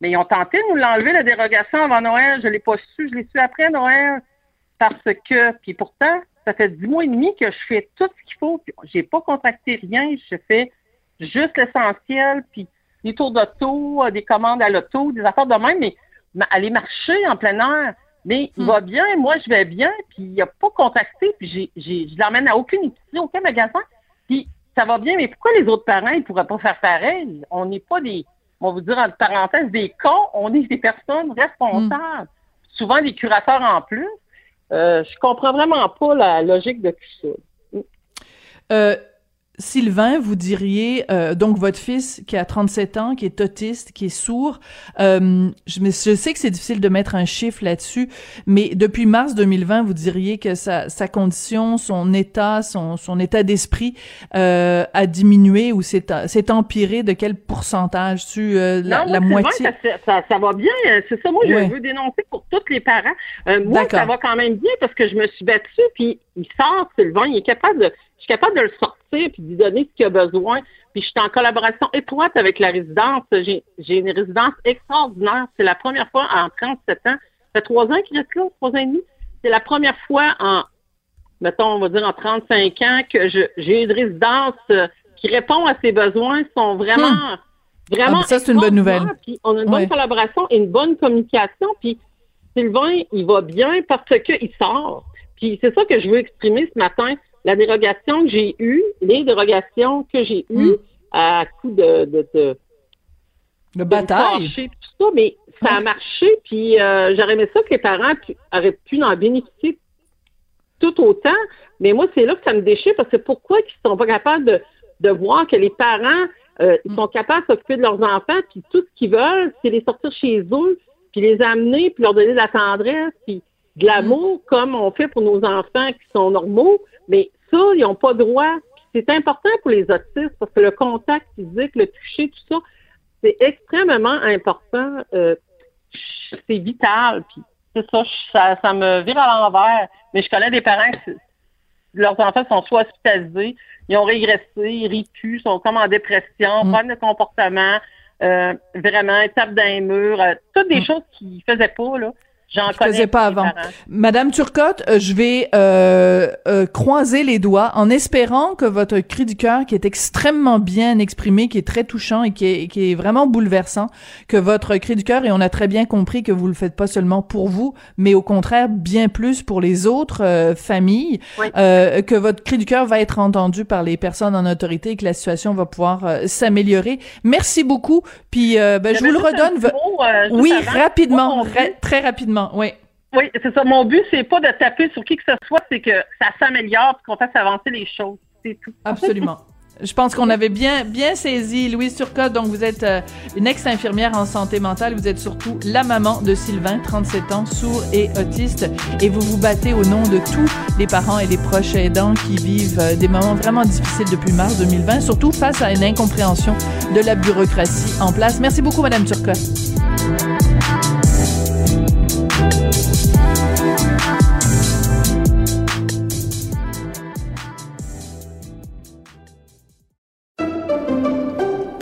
Mais ils ont tenté de nous l'enlever, la dérogation, avant Noël. Je l'ai pas su, je l'ai su après Noël. Parce que, puis pourtant, ça fait dix mois et demi que je fais tout ce qu'il faut. J'ai pas contracté rien. Je fais juste l'essentiel, puis des tours d'auto, euh, des commandes à l'auto, des affaires de même, mais ma- aller marcher en plein air. Mais il Hmm. va bien, moi je vais bien, puis il a pas contacté, puis j'ai, j'ai, je l'emmène à aucune épicerie, aucun magasin, ça va bien, mais pourquoi les autres parents, ils pourraient pas faire pareil? On n'est pas des, on va vous dire entre parenthèses, des cons, on est des personnes responsables. Souvent des curateurs en plus. Euh, je comprends vraiment pas la logique de tout ça. Euh, Sylvain, vous diriez, euh, donc votre fils qui a 37 ans, qui est autiste, qui est sourd, euh, je, je, sais que c'est difficile de mettre un chiffre là-dessus, mais depuis mars 2020, vous diriez que sa, sa condition, son état, son, son état d'esprit euh, a diminué ou s'est empiré? De quel pourcentage? Tu, euh, la, la moitié? ça, ça, ça, va bien, c'est ça. Moi, je veux dénoncer pour tous les parents. Euh, moi, ça va quand même bien parce que je me suis battue, puis il sort, Sylvain, il est capable de je suis capable de le sortir puis de lui donner ce qu'il a besoin. Puis je suis en collaboration étroite avec la résidence. J'ai, une résidence extraordinaire. C'est la première fois en 37 ans. Ça fait trois ans qu'il reste là, trois ans et demi. C'est la première fois en, mettons, on va dire en 35 ans que j'ai une résidence euh, qui répond à ses besoins, sont vraiment, hmm. vraiment. Ah, ça, c'est une bonne nouvelle. Puis on a une bonne collaboration et une bonne communication. Puis Sylvain, il va bien parce qu'il sort. Puis c'est ça que je veux exprimer ce matin la dérogation que j'ai eue, les dérogations que j'ai eues hmm. à coup de, de, de, de bataille. tout ça, mais ça a marché, puis euh, j'aurais aimé ça que les parents auraient pu en bénéficier tout autant. Mais moi, c'est là que ça me déchire parce que pourquoi ils sont pas capables de, de voir que les parents euh, ils hmm. sont capables de s'occuper de leurs enfants, puis tout ce qu'ils veulent, c'est les sortir chez eux, puis les amener, puis leur donner de la tendresse, puis de l'amour, comme on fait pour nos enfants qui sont normaux. Mais ça, ils n'ont pas droit. C'est important pour les autistes parce que le contact physique, le toucher, tout ça, c'est extrêmement important. Euh, c'est vital. Puis c'est ça, ça, me vire à l'envers. Mais je connais des parents qui leurs enfants sont soit hospitalisés, ils ont régressé, ils rient plus, sont comme en dépression, mm. problème de comportement, euh, vraiment, étape d'un mur, euh, toutes des mm. choses qu'ils faisaient pas, là. J'en faisais pas avant. Madame Turcotte, euh, je vais euh, euh, croiser les doigts en espérant que votre cri du cœur, qui est extrêmement bien exprimé, qui est très touchant et qui est, qui est vraiment bouleversant, que votre cri du cœur, et on a très bien compris que vous le faites pas seulement pour vous, mais au contraire bien plus pour les autres euh, familles, que votre cri du cœur va être entendu par les personnes en autorité et que la situation va pouvoir s'améliorer. Merci beaucoup. Puis ben, je vous le redonne. oui, rapidement, très rapidement oui. Oui, c'est ça. Mon but, c'est pas de taper sur qui que ce soit, c'est que ça s'améliore et qu'on fasse avancer les choses. C'est tout. Absolument. Je pense qu'on avait bien, bien saisi Louise Turcotte. Donc, vous êtes euh, une ex-infirmière en santé mentale. Vous êtes surtout la maman de Sylvain, 37 ans, sourd et autiste. Et vous vous battez au nom de tous les parents et les proches aidants qui vivent euh, des moments vraiment difficiles depuis mars 2020, surtout face à une incompréhension de la bureaucratie en place. Merci beaucoup, Madame Turcotte.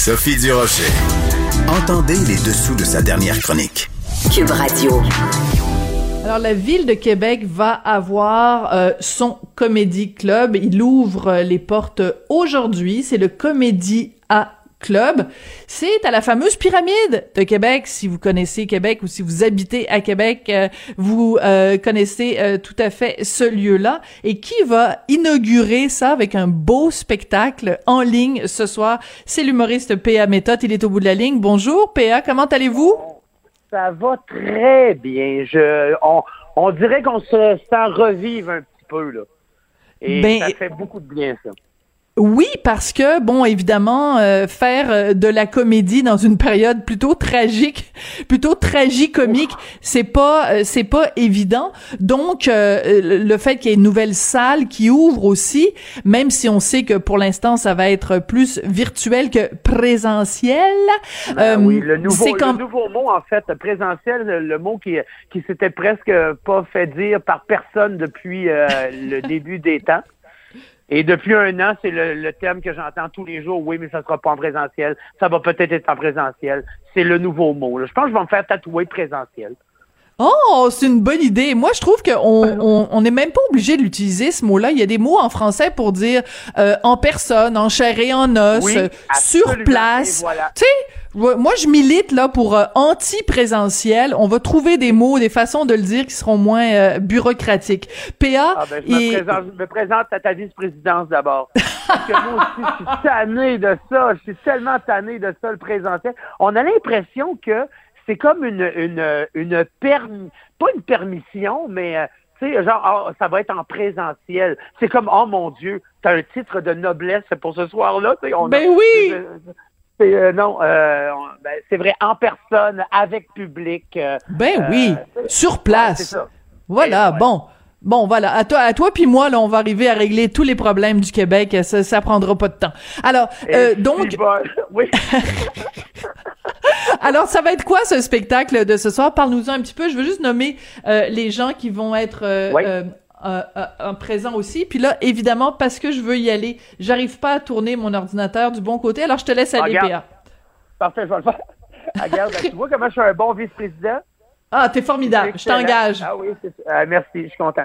Sophie Durocher. Entendez les dessous de sa dernière chronique. Cube Radio. Alors, la ville de Québec va avoir euh, son Comédie Club. Il ouvre les portes aujourd'hui. C'est le Comédie à Club. C'est à la fameuse pyramide de Québec. Si vous connaissez Québec ou si vous habitez à Québec, euh, vous euh, connaissez euh, tout à fait ce lieu-là. Et qui va inaugurer ça avec un beau spectacle en ligne ce soir? C'est l'humoriste P.A. Méthode. Il est au bout de la ligne. Bonjour P.A., comment allez-vous? Ça va très bien. Je, on, on dirait qu'on se sent revivre un petit peu, là. Et ben, ça fait beaucoup de bien, ça. Oui, parce que bon, évidemment, euh, faire euh, de la comédie dans une période plutôt tragique, plutôt tragicomique, c'est pas euh, c'est pas évident. Donc le fait qu'il y ait une nouvelle salle qui ouvre aussi, même si on sait que pour l'instant ça va être plus virtuel que présentiel. Ben oui, le nouveau, le nouveau mot en fait, présentiel, le mot qui qui s'était presque pas fait dire par personne depuis le début des temps. Et depuis un an, c'est le, terme que j'entends tous les jours. Oui, mais ça sera pas en présentiel. Ça va peut-être être en présentiel. C'est le nouveau mot. Je pense que je vais me faire tatouer présentiel. Oh, c'est une bonne idée. Moi, je trouve qu'on on n'est même pas obligé de l'utiliser ce mot-là. Il y a des mots en français pour dire euh, en personne, en chair et en os, Oui, euh, sur place. Voilà. Tu sais, moi je milite là pour euh, anti-présentiel. On va trouver des mots, des façons de le dire qui seront moins euh, bureaucatiques. PA Ah ben, je, me et présente, je me présente à ta vice-présidence d'abord. Parce que moi aussi, je suis tanné de ça. Je suis tellement tanné de ça, le présentiel. On a l'impression que c'est comme une, une, une pas une permission, mais euh, tu sais, genre, ah, ça va être en présentiel. C'est comme, oh mon Dieu, t'as un titre de noblesse pour ce soir-là. a- Ben oui! c'est, euh, non, euh, ben, c'est vrai, en personne, avec public. Ben oui, sur place. Voilà, ouais. bon. Bon, voilà. À toi, à toi puis moi, là, on va arriver à régler tous les problèmes du Québec. Ça, ça prendra pas de temps. Alors, euh, donc, oui. alors, ça va être quoi ce spectacle de ce soir? Parle-nous-en un petit peu. Je veux juste nommer euh, les gens qui vont être euh, Oui. euh, euh, euh, euh, présents aussi. Puis là, évidemment, parce que je veux y aller, j'arrive pas à tourner mon ordinateur du bon côté. Alors, je te laisse aller, Regarde. PA. Parfait, je vais le faire. Ah, Regarde, tu vois comment je suis un bon vice-président? Ah, t'es formidable. Je t'engage. Ah oui, c'est ça. Euh, merci, je suis content.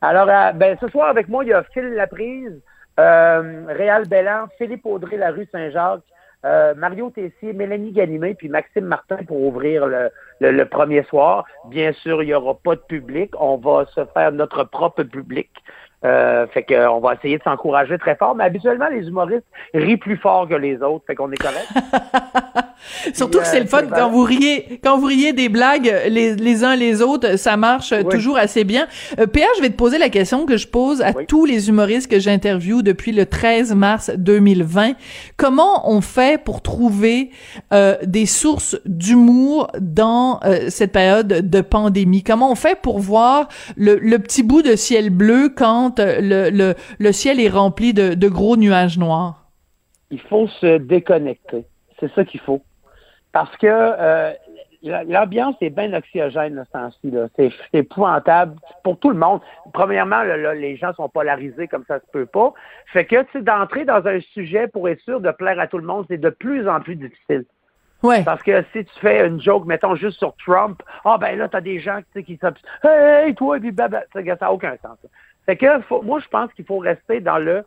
Alors, euh, ben, ce soir avec moi, il y a Phil Laprise, euh, Réal Bellan, Philippe Audrey, la rue Saint-Jacques, euh, Mario Tessier, Mélanie Ganimé, puis Maxime Martin pour ouvrir le, le- le premier soir. Bien sûr, il n'y aura pas de public. On va se faire notre propre public. Euh, fait que, euh, on va essayer de s'encourager très fort. Mais habituellement, les humoristes rient plus fort que les autres. Fait qu'on est correct. Surtout que c'est euh, le fun c'est quand vous riez, quand vous riez des blagues les, les uns les autres, ça marche euh, Oui. toujours assez bien. Euh, PA, je vais te poser la question que je pose à Oui. tous les humoristes que j'interviewe depuis le 13 mars 2020. Comment on fait pour trouver euh, des sources d'humour dans euh, cette période de pandémie? Comment on fait pour voir le, le petit bout de ciel bleu quand le, le, le ciel est rempli de, de gros nuages noirs il faut se déconnecter. C'est ça qu'il faut. Parce que euh, la- l'ambiance est bien oxygène ce temps-ci. C'est épouvantable pour tout le monde. Premièrement, là, là, les gens sont polarisés comme ça se peut pas. Fait que, d'entrer dans un sujet pour être sûr de plaire à tout le monde, c'est de plus en plus difficile. Ouais. Parce que si tu fais une joke, mettons, juste sur Trump, ah ben là, t'as des gens qui s'obs- Hey, toi, puis blabla. Ça n'a aucun sens. Fait que faut- moi, je pense qu'il faut rester dans le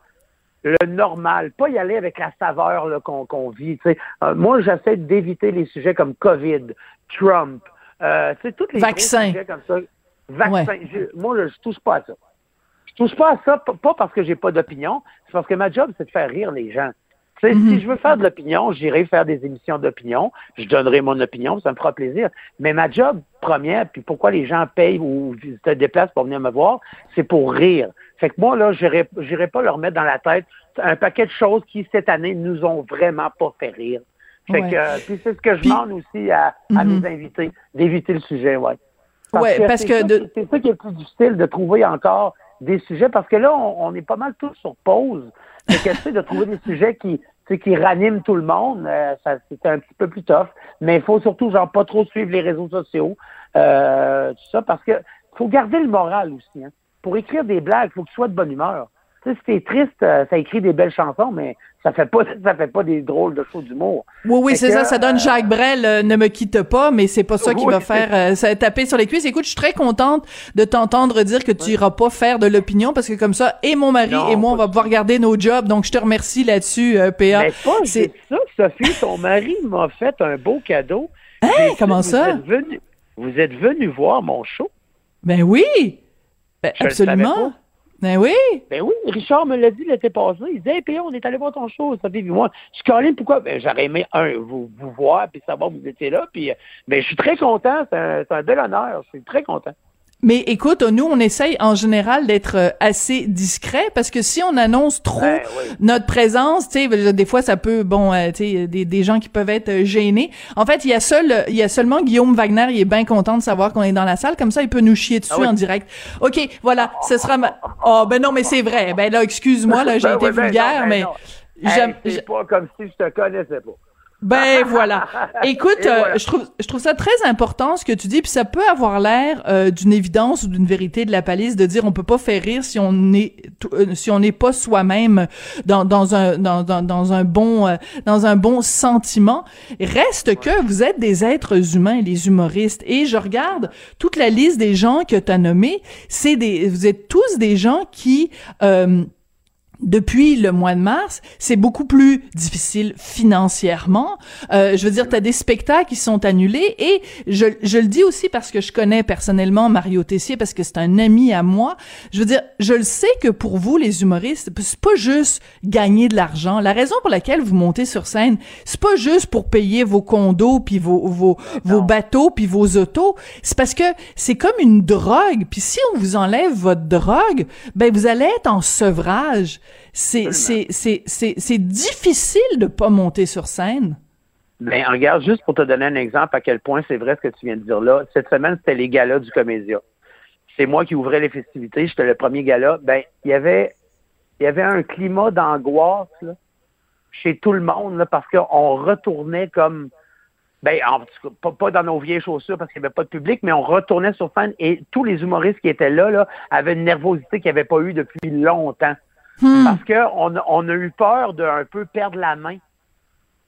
le normal, pas y aller avec la saveur là, qu'on vit. Euh, moi, j'essaie d'éviter les sujets comme COVID, Trump, euh, tous les Vaccin. sujets comme ça. Vaccin. Je- moi, là, je touche pas à ça. Je touche pas à ça, pas parce que j'ai pas d'opinion, c'est parce que ma job, c'est de faire rire les gens. Tu sais, Si je veux faire de l'opinion, j'irai faire des émissions d'opinion, je donnerai mon opinion, ça me fera plaisir. Mais ma job première, puis pourquoi les gens payent ou se déplacent pour venir me voir, c'est pour rire. Fait que moi, là, j'irai pas leur mettre dans la tête un paquet de choses qui, cette année, nous ont vraiment pas fait rire. Fait Ouais. que, euh, puis c'est ce que je Puis- demande aussi à, à Mhm. mes invités, d'éviter le sujet, ouais. Ouais, parce que de- c'est ça qui est le plus difficile de trouver encore des sujets parce que là, on, on est pas mal tous sur pause. Fait que, de trouver des sujets qui, qui raniment tout le monde, euh, ça, c'est un petit peu plus tough. Mais il faut surtout, genre, pas trop suivre les réseaux sociaux, euh, tout ça, parce que faut garder le moral aussi. Hein. Pour écrire des blagues, il faut que tu sois de bonne humeur. Tu sais, si t'es triste, euh, ça écrit des belles chansons, mais ça fait pas, ça fait pas des drôles de shows d'humour. Oui, oui, c'est ça. Ça donne euh, Jacques Brel, euh, ne me quitte pas, mais c'est pas ça qui Oui, va faire euh, ça taper sur les cuisses. Écoute, je suis très contente de t'entendre dire que tu iras pas faire de l'opinion parce que comme ça, et mon mari Non, et moi, on va pouvoir garder nos jobs. Donc, je te remercie là-dessus, euh, PA. Mais pas C'est- ça, Sophie, ton mari m'a fait un beau cadeau. Hein? Comment vous ça? Êtes venu, vous êtes venu voir mon show. Ben oui! Ben, Je absolument! Ben oui! Ben oui, Richard me l'a dit l'été passé. Il disait, hey, P.A., on est allé voir ton show, Sophie. Puis moi, je suis calé, pourquoi? Ben, j'aurais aimé, un, vous, vous voir, puis savoir que vous étiez là. Puis, euh, ben, je suis très content. C'est un, c'est un bel honneur. Je suis très content. Mais écoute, nous, on essaye en général d'être euh, assez discret parce que si on annonce trop Ben oui. notre présence, tu sais, des fois ça peut, bon, euh, tu sais, des, des gens qui peuvent être euh, gênés. En fait, il y a seul, il y a seulement Guillaume Wagner, il est bien content de savoir qu'on est dans la salle, comme ça, il peut nous chier dessus Ah oui. en direct. Ok, voilà, ce sera ma. Oh ben non, mais c'est vrai. Ben là, excuse-moi, là, j'ai Ben été oui, ben vulgaire, non, ben mais. Hey, c'est pas comme si je te connaissais pas. Ben voilà. Écoute, euh, je trouve je trouve ça très important ce que tu dis, puis ça peut avoir l'air euh, d'une évidence ou d'une vérité de la palisse de dire on peut pas faire rire si on est euh, si on n'est pas soi-même dans, dans un dans, dans, dans un bon dans un bon sentiment. Reste que vous êtes des êtres humains, les humoristes, et je regarde toute la liste des gens que tu as nommés, c'est des vous êtes tous des gens qui depuis le mois de mars, c'est beaucoup plus difficile financièrement. Euh, je veux dire, tu as des spectacles qui sont annulés et je, je, le dis aussi parce que je connais personnellement Mario Tessier parce que c'est un ami à moi. Je veux dire, je le sais que pour vous, les humoristes, c'est pas juste gagner de l'argent. La raison pour laquelle vous montez sur scène, c'est pas juste pour payer vos condos puis vos, vos, vos bateaux puis vos autos. C'est parce que c'est comme une drogue. Puis si on vous enlève votre drogue, ben vous allez être en sevrage c'est c'est c'est c'est difficile de pas monter sur scène. Ben, regarde, juste pour te donner un exemple à quel point c'est vrai ce que tu viens de dire là. Cette semaine, c'était les galas du Comédia. C'est moi qui ouvrais les festivités, j'étais le premier gala. Ben, il y avait il y avait un climat d'angoisse chez tout le monde là, parce qu'on retournait comme ben, pas, pas, dans nos vieilles chaussures parce qu'il n'y avait pas de public, mais on retournait sur scène et tous les humoristes qui étaient là, là avaient une nervosité qu'ils n'avaient pas eu depuis longtemps. Hmm. Parce qu'on on a eu peur d'un peu perdre la main.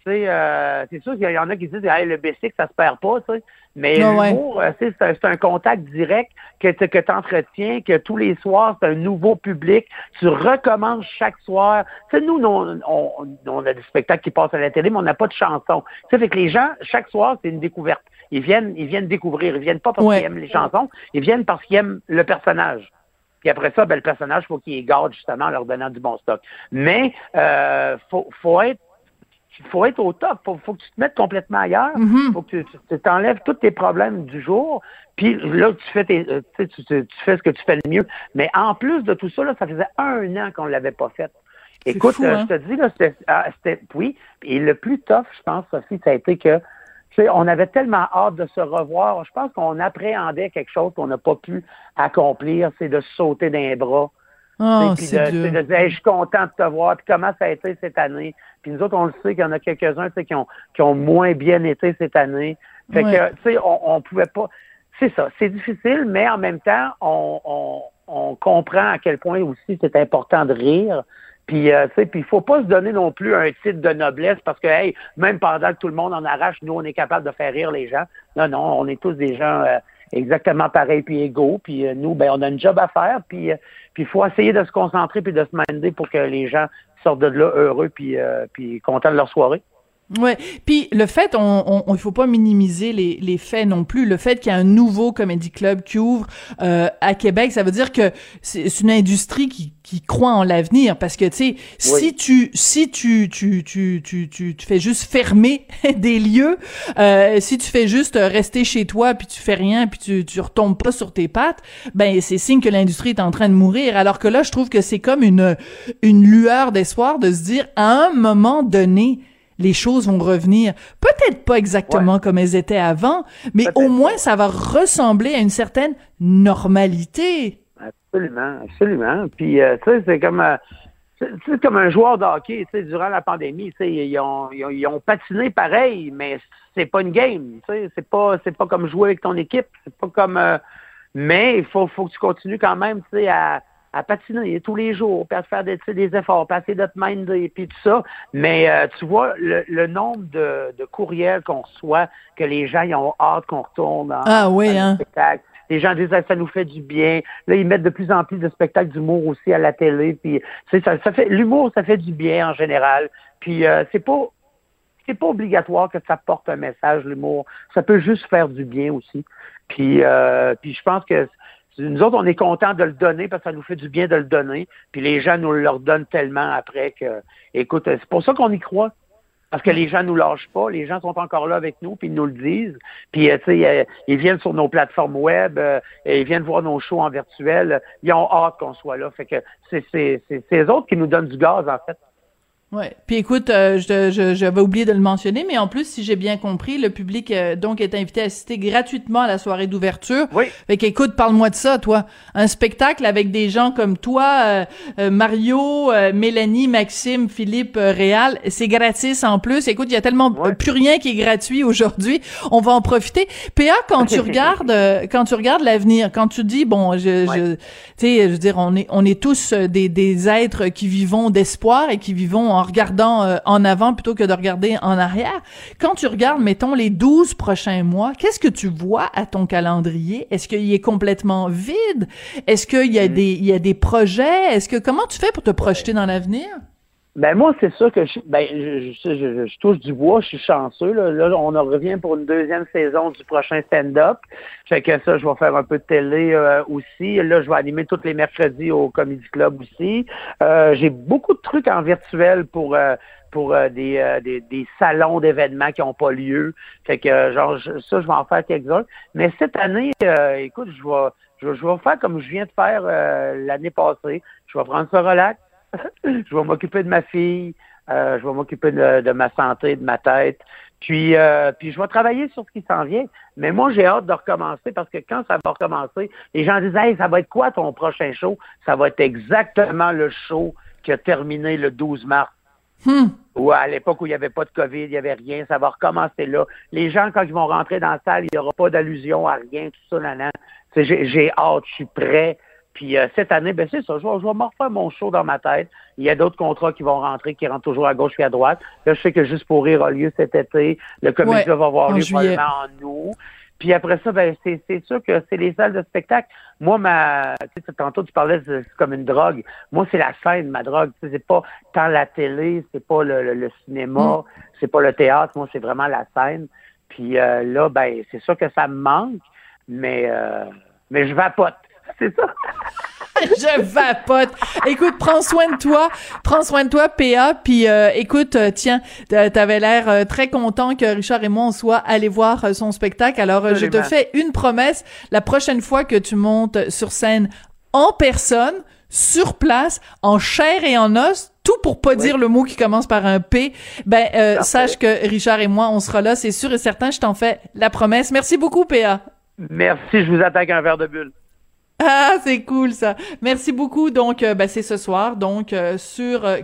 Euh, c'est sûr qu'il y en a qui disent hey, le basic, ça se perd pas, tu sais. Mais l'humour, euh, c'est un, contact direct que, que tu entretiens, que tous les soirs, c'est un nouveau public. Tu recommences chaque soir. Tu sais, nous, on, on, a des spectacles qui passent à la télé, mais on n'a pas de chansons. Tu sais, fait que les gens, chaque soir, c'est une découverte. Ils viennent, ils viennent découvrir. Ils viennent pas parce qu'ils aiment les chansons, ils viennent parce qu'ils aiment le personnage. Puis après ça, ben, le personnage, il faut qu'il garde justement en leur donnant du bon stock. Mais euh, faut, faut être faut être au top. Faut, faut que tu te mettes complètement ailleurs. Il mm-hmm. Faut que tu t'enlèves tous tes problèmes du jour. Puis là, tu fais tes, euh, tu, tu, fais ce que tu fais le mieux. Mais en plus de tout ça, là, ça faisait un an qu'on l'avait pas fait. Écoute, euh, hein? je te dis, là, ah, c'était, oui. Et le plus tough, je pense, Sophie, ça a été que on avait tellement hâte de se revoir. Je pense qu'on appréhendait quelque chose qu'on n'a pas pu accomplir, c'est de sauter d'un bras. Oh, c'est de, de, dire, je suis content de te voir. Puis comment ça a été cette année? Puis nous autres, on le sait qu'il y en a quelques-uns qui ont, qui ont moins bien été cette année. Fait que, tu sais, on, on pouvait pas. C'est ça. C'est difficile, mais en même temps, on, on, on comprend à quel point aussi c'est important de rire. Puis, euh, tu sais, puis il faut pas se donner non plus un titre de noblesse parce que, hey, même pendant que tout le monde en arrache, nous, on est capable de faire rire les gens. Non, non, on est tous des gens euh, exactement pareils puis égaux. Puis euh, nous, ben, on a un job à faire. Puis, puis il faut essayer de se concentrer puis de se minder pour que les gens sortent de là heureux puis, puis contents de leur soirée. Ouais. Puis le fait, on, on, il faut pas minimiser les, les faits non plus. Le fait qu'il y a un nouveau comédie club qui ouvre euh, à Québec, ça veut dire que c'est une industrie qui, qui croit en l'avenir. Parce que tu sais, si tu si tu tu, tu tu tu tu fais juste fermer des lieux, euh, si tu fais juste rester chez toi puis tu fais rien puis tu tu retombes pas sur tes pattes, ben c'est signe que l'industrie est en train de mourir. Alors que là, je trouve que c'est comme une une lueur d'espoir de se dire à un moment donné les choses vont revenir. Peut-être pas exactement comme elles étaient avant, mais au moins ça va ressembler à une certaine normalité. Absolument, absolument. Puis, euh, tu sais, c'est comme... Euh, c'est comme un joueur de hockey, tu sais, durant la pandémie, tu sais, ils ont, ils, ont, patiné pareil, mais c'est pas une game, tu sais, c'est pas, c'est pas comme jouer avec ton équipe, c'est pas comme, euh, mais il faut, faut que tu continues quand même, tu sais, à, à patiner tous les jours, puis à faire des, des efforts, puis à essayer de te minder, puis tout ça. Mais euh, tu vois, le, nombre de, de courriels qu'on reçoit, que les gens ils ont hâte qu'on retourne en, ah, oui, hein? spectacle. Les gens disent ça nous fait du bien. Là, ils mettent de plus en plus de spectacles d'humour aussi à la télé. Puis ça, ça fait l'humour, ça fait du bien en général. Puis euh, c'est pas c'est pas obligatoire que ça porte un message l'humour. Ça peut juste faire du bien aussi. Puis euh, puis je pense que nous autres, on est contents de le donner parce que ça nous fait du bien de le donner. Puis les gens nous le redonnent tellement après que, écoute, c'est pour ça qu'on y croit. Parce que les gens nous lâchent pas, les gens sont encore là avec nous, puis ils nous le disent. Puis, euh, tu sais, euh, ils viennent sur nos plateformes web, euh, ils viennent voir nos shows en virtuel. Ils ont hâte qu'on soit là. Fait que c'est ces autres qui nous donnent du gaz, en fait. Ouais. Puis écoute, euh, je, je, j'avais oublié de le mentionner, mais en plus, si j'ai bien compris, le public euh, donc est invité à assister gratuitement à la soirée d'ouverture. Oui. Fait qu'écoute, parle-moi de ça, toi. Un spectacle avec des gens comme toi, euh, Mario, Mélanie, Maxime, Philippe, Réal, c'est gratis en plus. Écoute, il y a tellement plus rien qui est gratuit aujourd'hui. On va en profiter. PA, quand tu regardes, quand tu regardes l'avenir, quand tu dis bon, je, je tu sais, je veux dire, on est on est tous des des êtres qui vivons d'espoir et qui vivons en regardant euh, en avant plutôt que de regarder en arrière. Quand tu regardes, mettons, les 12 prochains mois, qu'est-ce que tu vois à ton calendrier? Est-ce qu'il est complètement vide? Est-ce qu'il y a mm. des, il y a des projets? Est-ce que, comment tu fais pour te projeter dans l'avenir? Ben moi, c'est ça que je, ben, je, je, je, touche du bois, je suis chanceux. Là. là, on en revient pour une deuxième saison du prochain stand-up. Fait que ça, je vais faire un peu de télé euh, aussi. Là, je vais animer tous les mercredis au Comedy Club aussi. Euh, J'ai beaucoup de trucs en virtuel pour euh, pour euh, des, des, des, salons d'événements qui n'ont pas lieu. Fait que genre ça, je vais en faire quelques-uns. Mais cette année, écoute, je vais je, vais faire comme je viens de faire l'année passée. Je vais prendre ça relax je vais m'occuper de ma fille, euh, je vais m'occuper de, ma santé, de ma tête. Puis, euh, puis je vais travailler sur ce qui s'en vient. Mais moi, j'ai hâte de recommencer parce que quand ça va recommencer, les gens disent Hey, ça va être quoi ton prochain show? Ça va être exactement le show qui a terminé le 12 mars. Hmm. Ou à l'époque où il n'y avait pas de COVID, il n'y avait rien, ça va recommencer là. Les gens, quand ils vont rentrer dans la salle, il n'y aura pas d'allusion à rien, tout ça, là, là. J'ai hâte, je suis prêt. Puis euh, cette année, ben c'est ça, je vais, je vais me refaire mon show dans ma tête. Il y a d'autres contrats qui vont rentrer, qui rentrent toujours à gauche et à droite. Là, je sais que Juste pour rire a lieu cet été. Le comédie va avoir lieu probablement en août. Puis après ça, ben c'est, sûr que c'est les salles de spectacle. Moi, ma tu sais, tantôt tu parlais c'est comme une drogue. Moi, c'est la scène, ma drogue. Tu sais, c'est pas tant la télé, c'est pas le, le, cinéma, mm. c'est pas le théâtre. Moi, c'est vraiment la scène. Puis euh, là, ben c'est sûr que ça me manque, mais euh, mais je vapote. C'est ça. je vapote. Écoute, prends soin de toi. Prends soin de toi, PA. Puis euh, écoute, euh, tiens, t'avais l'air euh, très content que Richard et moi on soit allés voir son spectacle. Alors je te fais une promesse. La prochaine fois que tu montes sur scène en personne, sur place, en chair et en os, tout pour pas dire le mot qui commence par un P, ben sache que Richard et moi on sera là, c'est sûr et certain. Je t'en fais la promesse. Merci beaucoup, PA. Merci. Je vous attaque un verre de bulle. Ah, c'est cool ça. Merci beaucoup. Donc, euh, ben, c'est ce soir, donc euh, sur euh,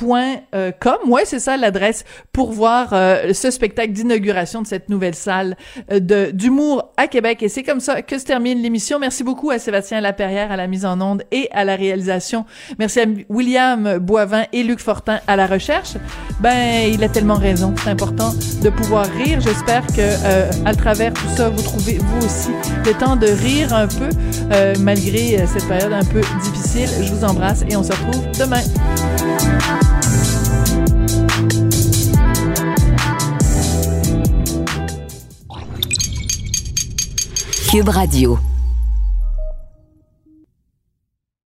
comédiaclub.com. Ouais, c'est ça l'adresse pour voir euh, ce spectacle d'inauguration de cette nouvelle salle de d'humour à Québec. Et c'est comme ça que se termine l'émission. Merci beaucoup à Sébastien Laperrière à la mise en onde et à la réalisation. Merci à William Boivin et Luc Fortin à la recherche. Ben, il a tellement raison. C'est important de pouvoir rire. J'espère que à travers tout ça, vous trouvez vous aussi le temps de rire un peu euh, malgré euh, cette période un peu difficile. Je vous embrasse et on se retrouve demain. Cube Radio.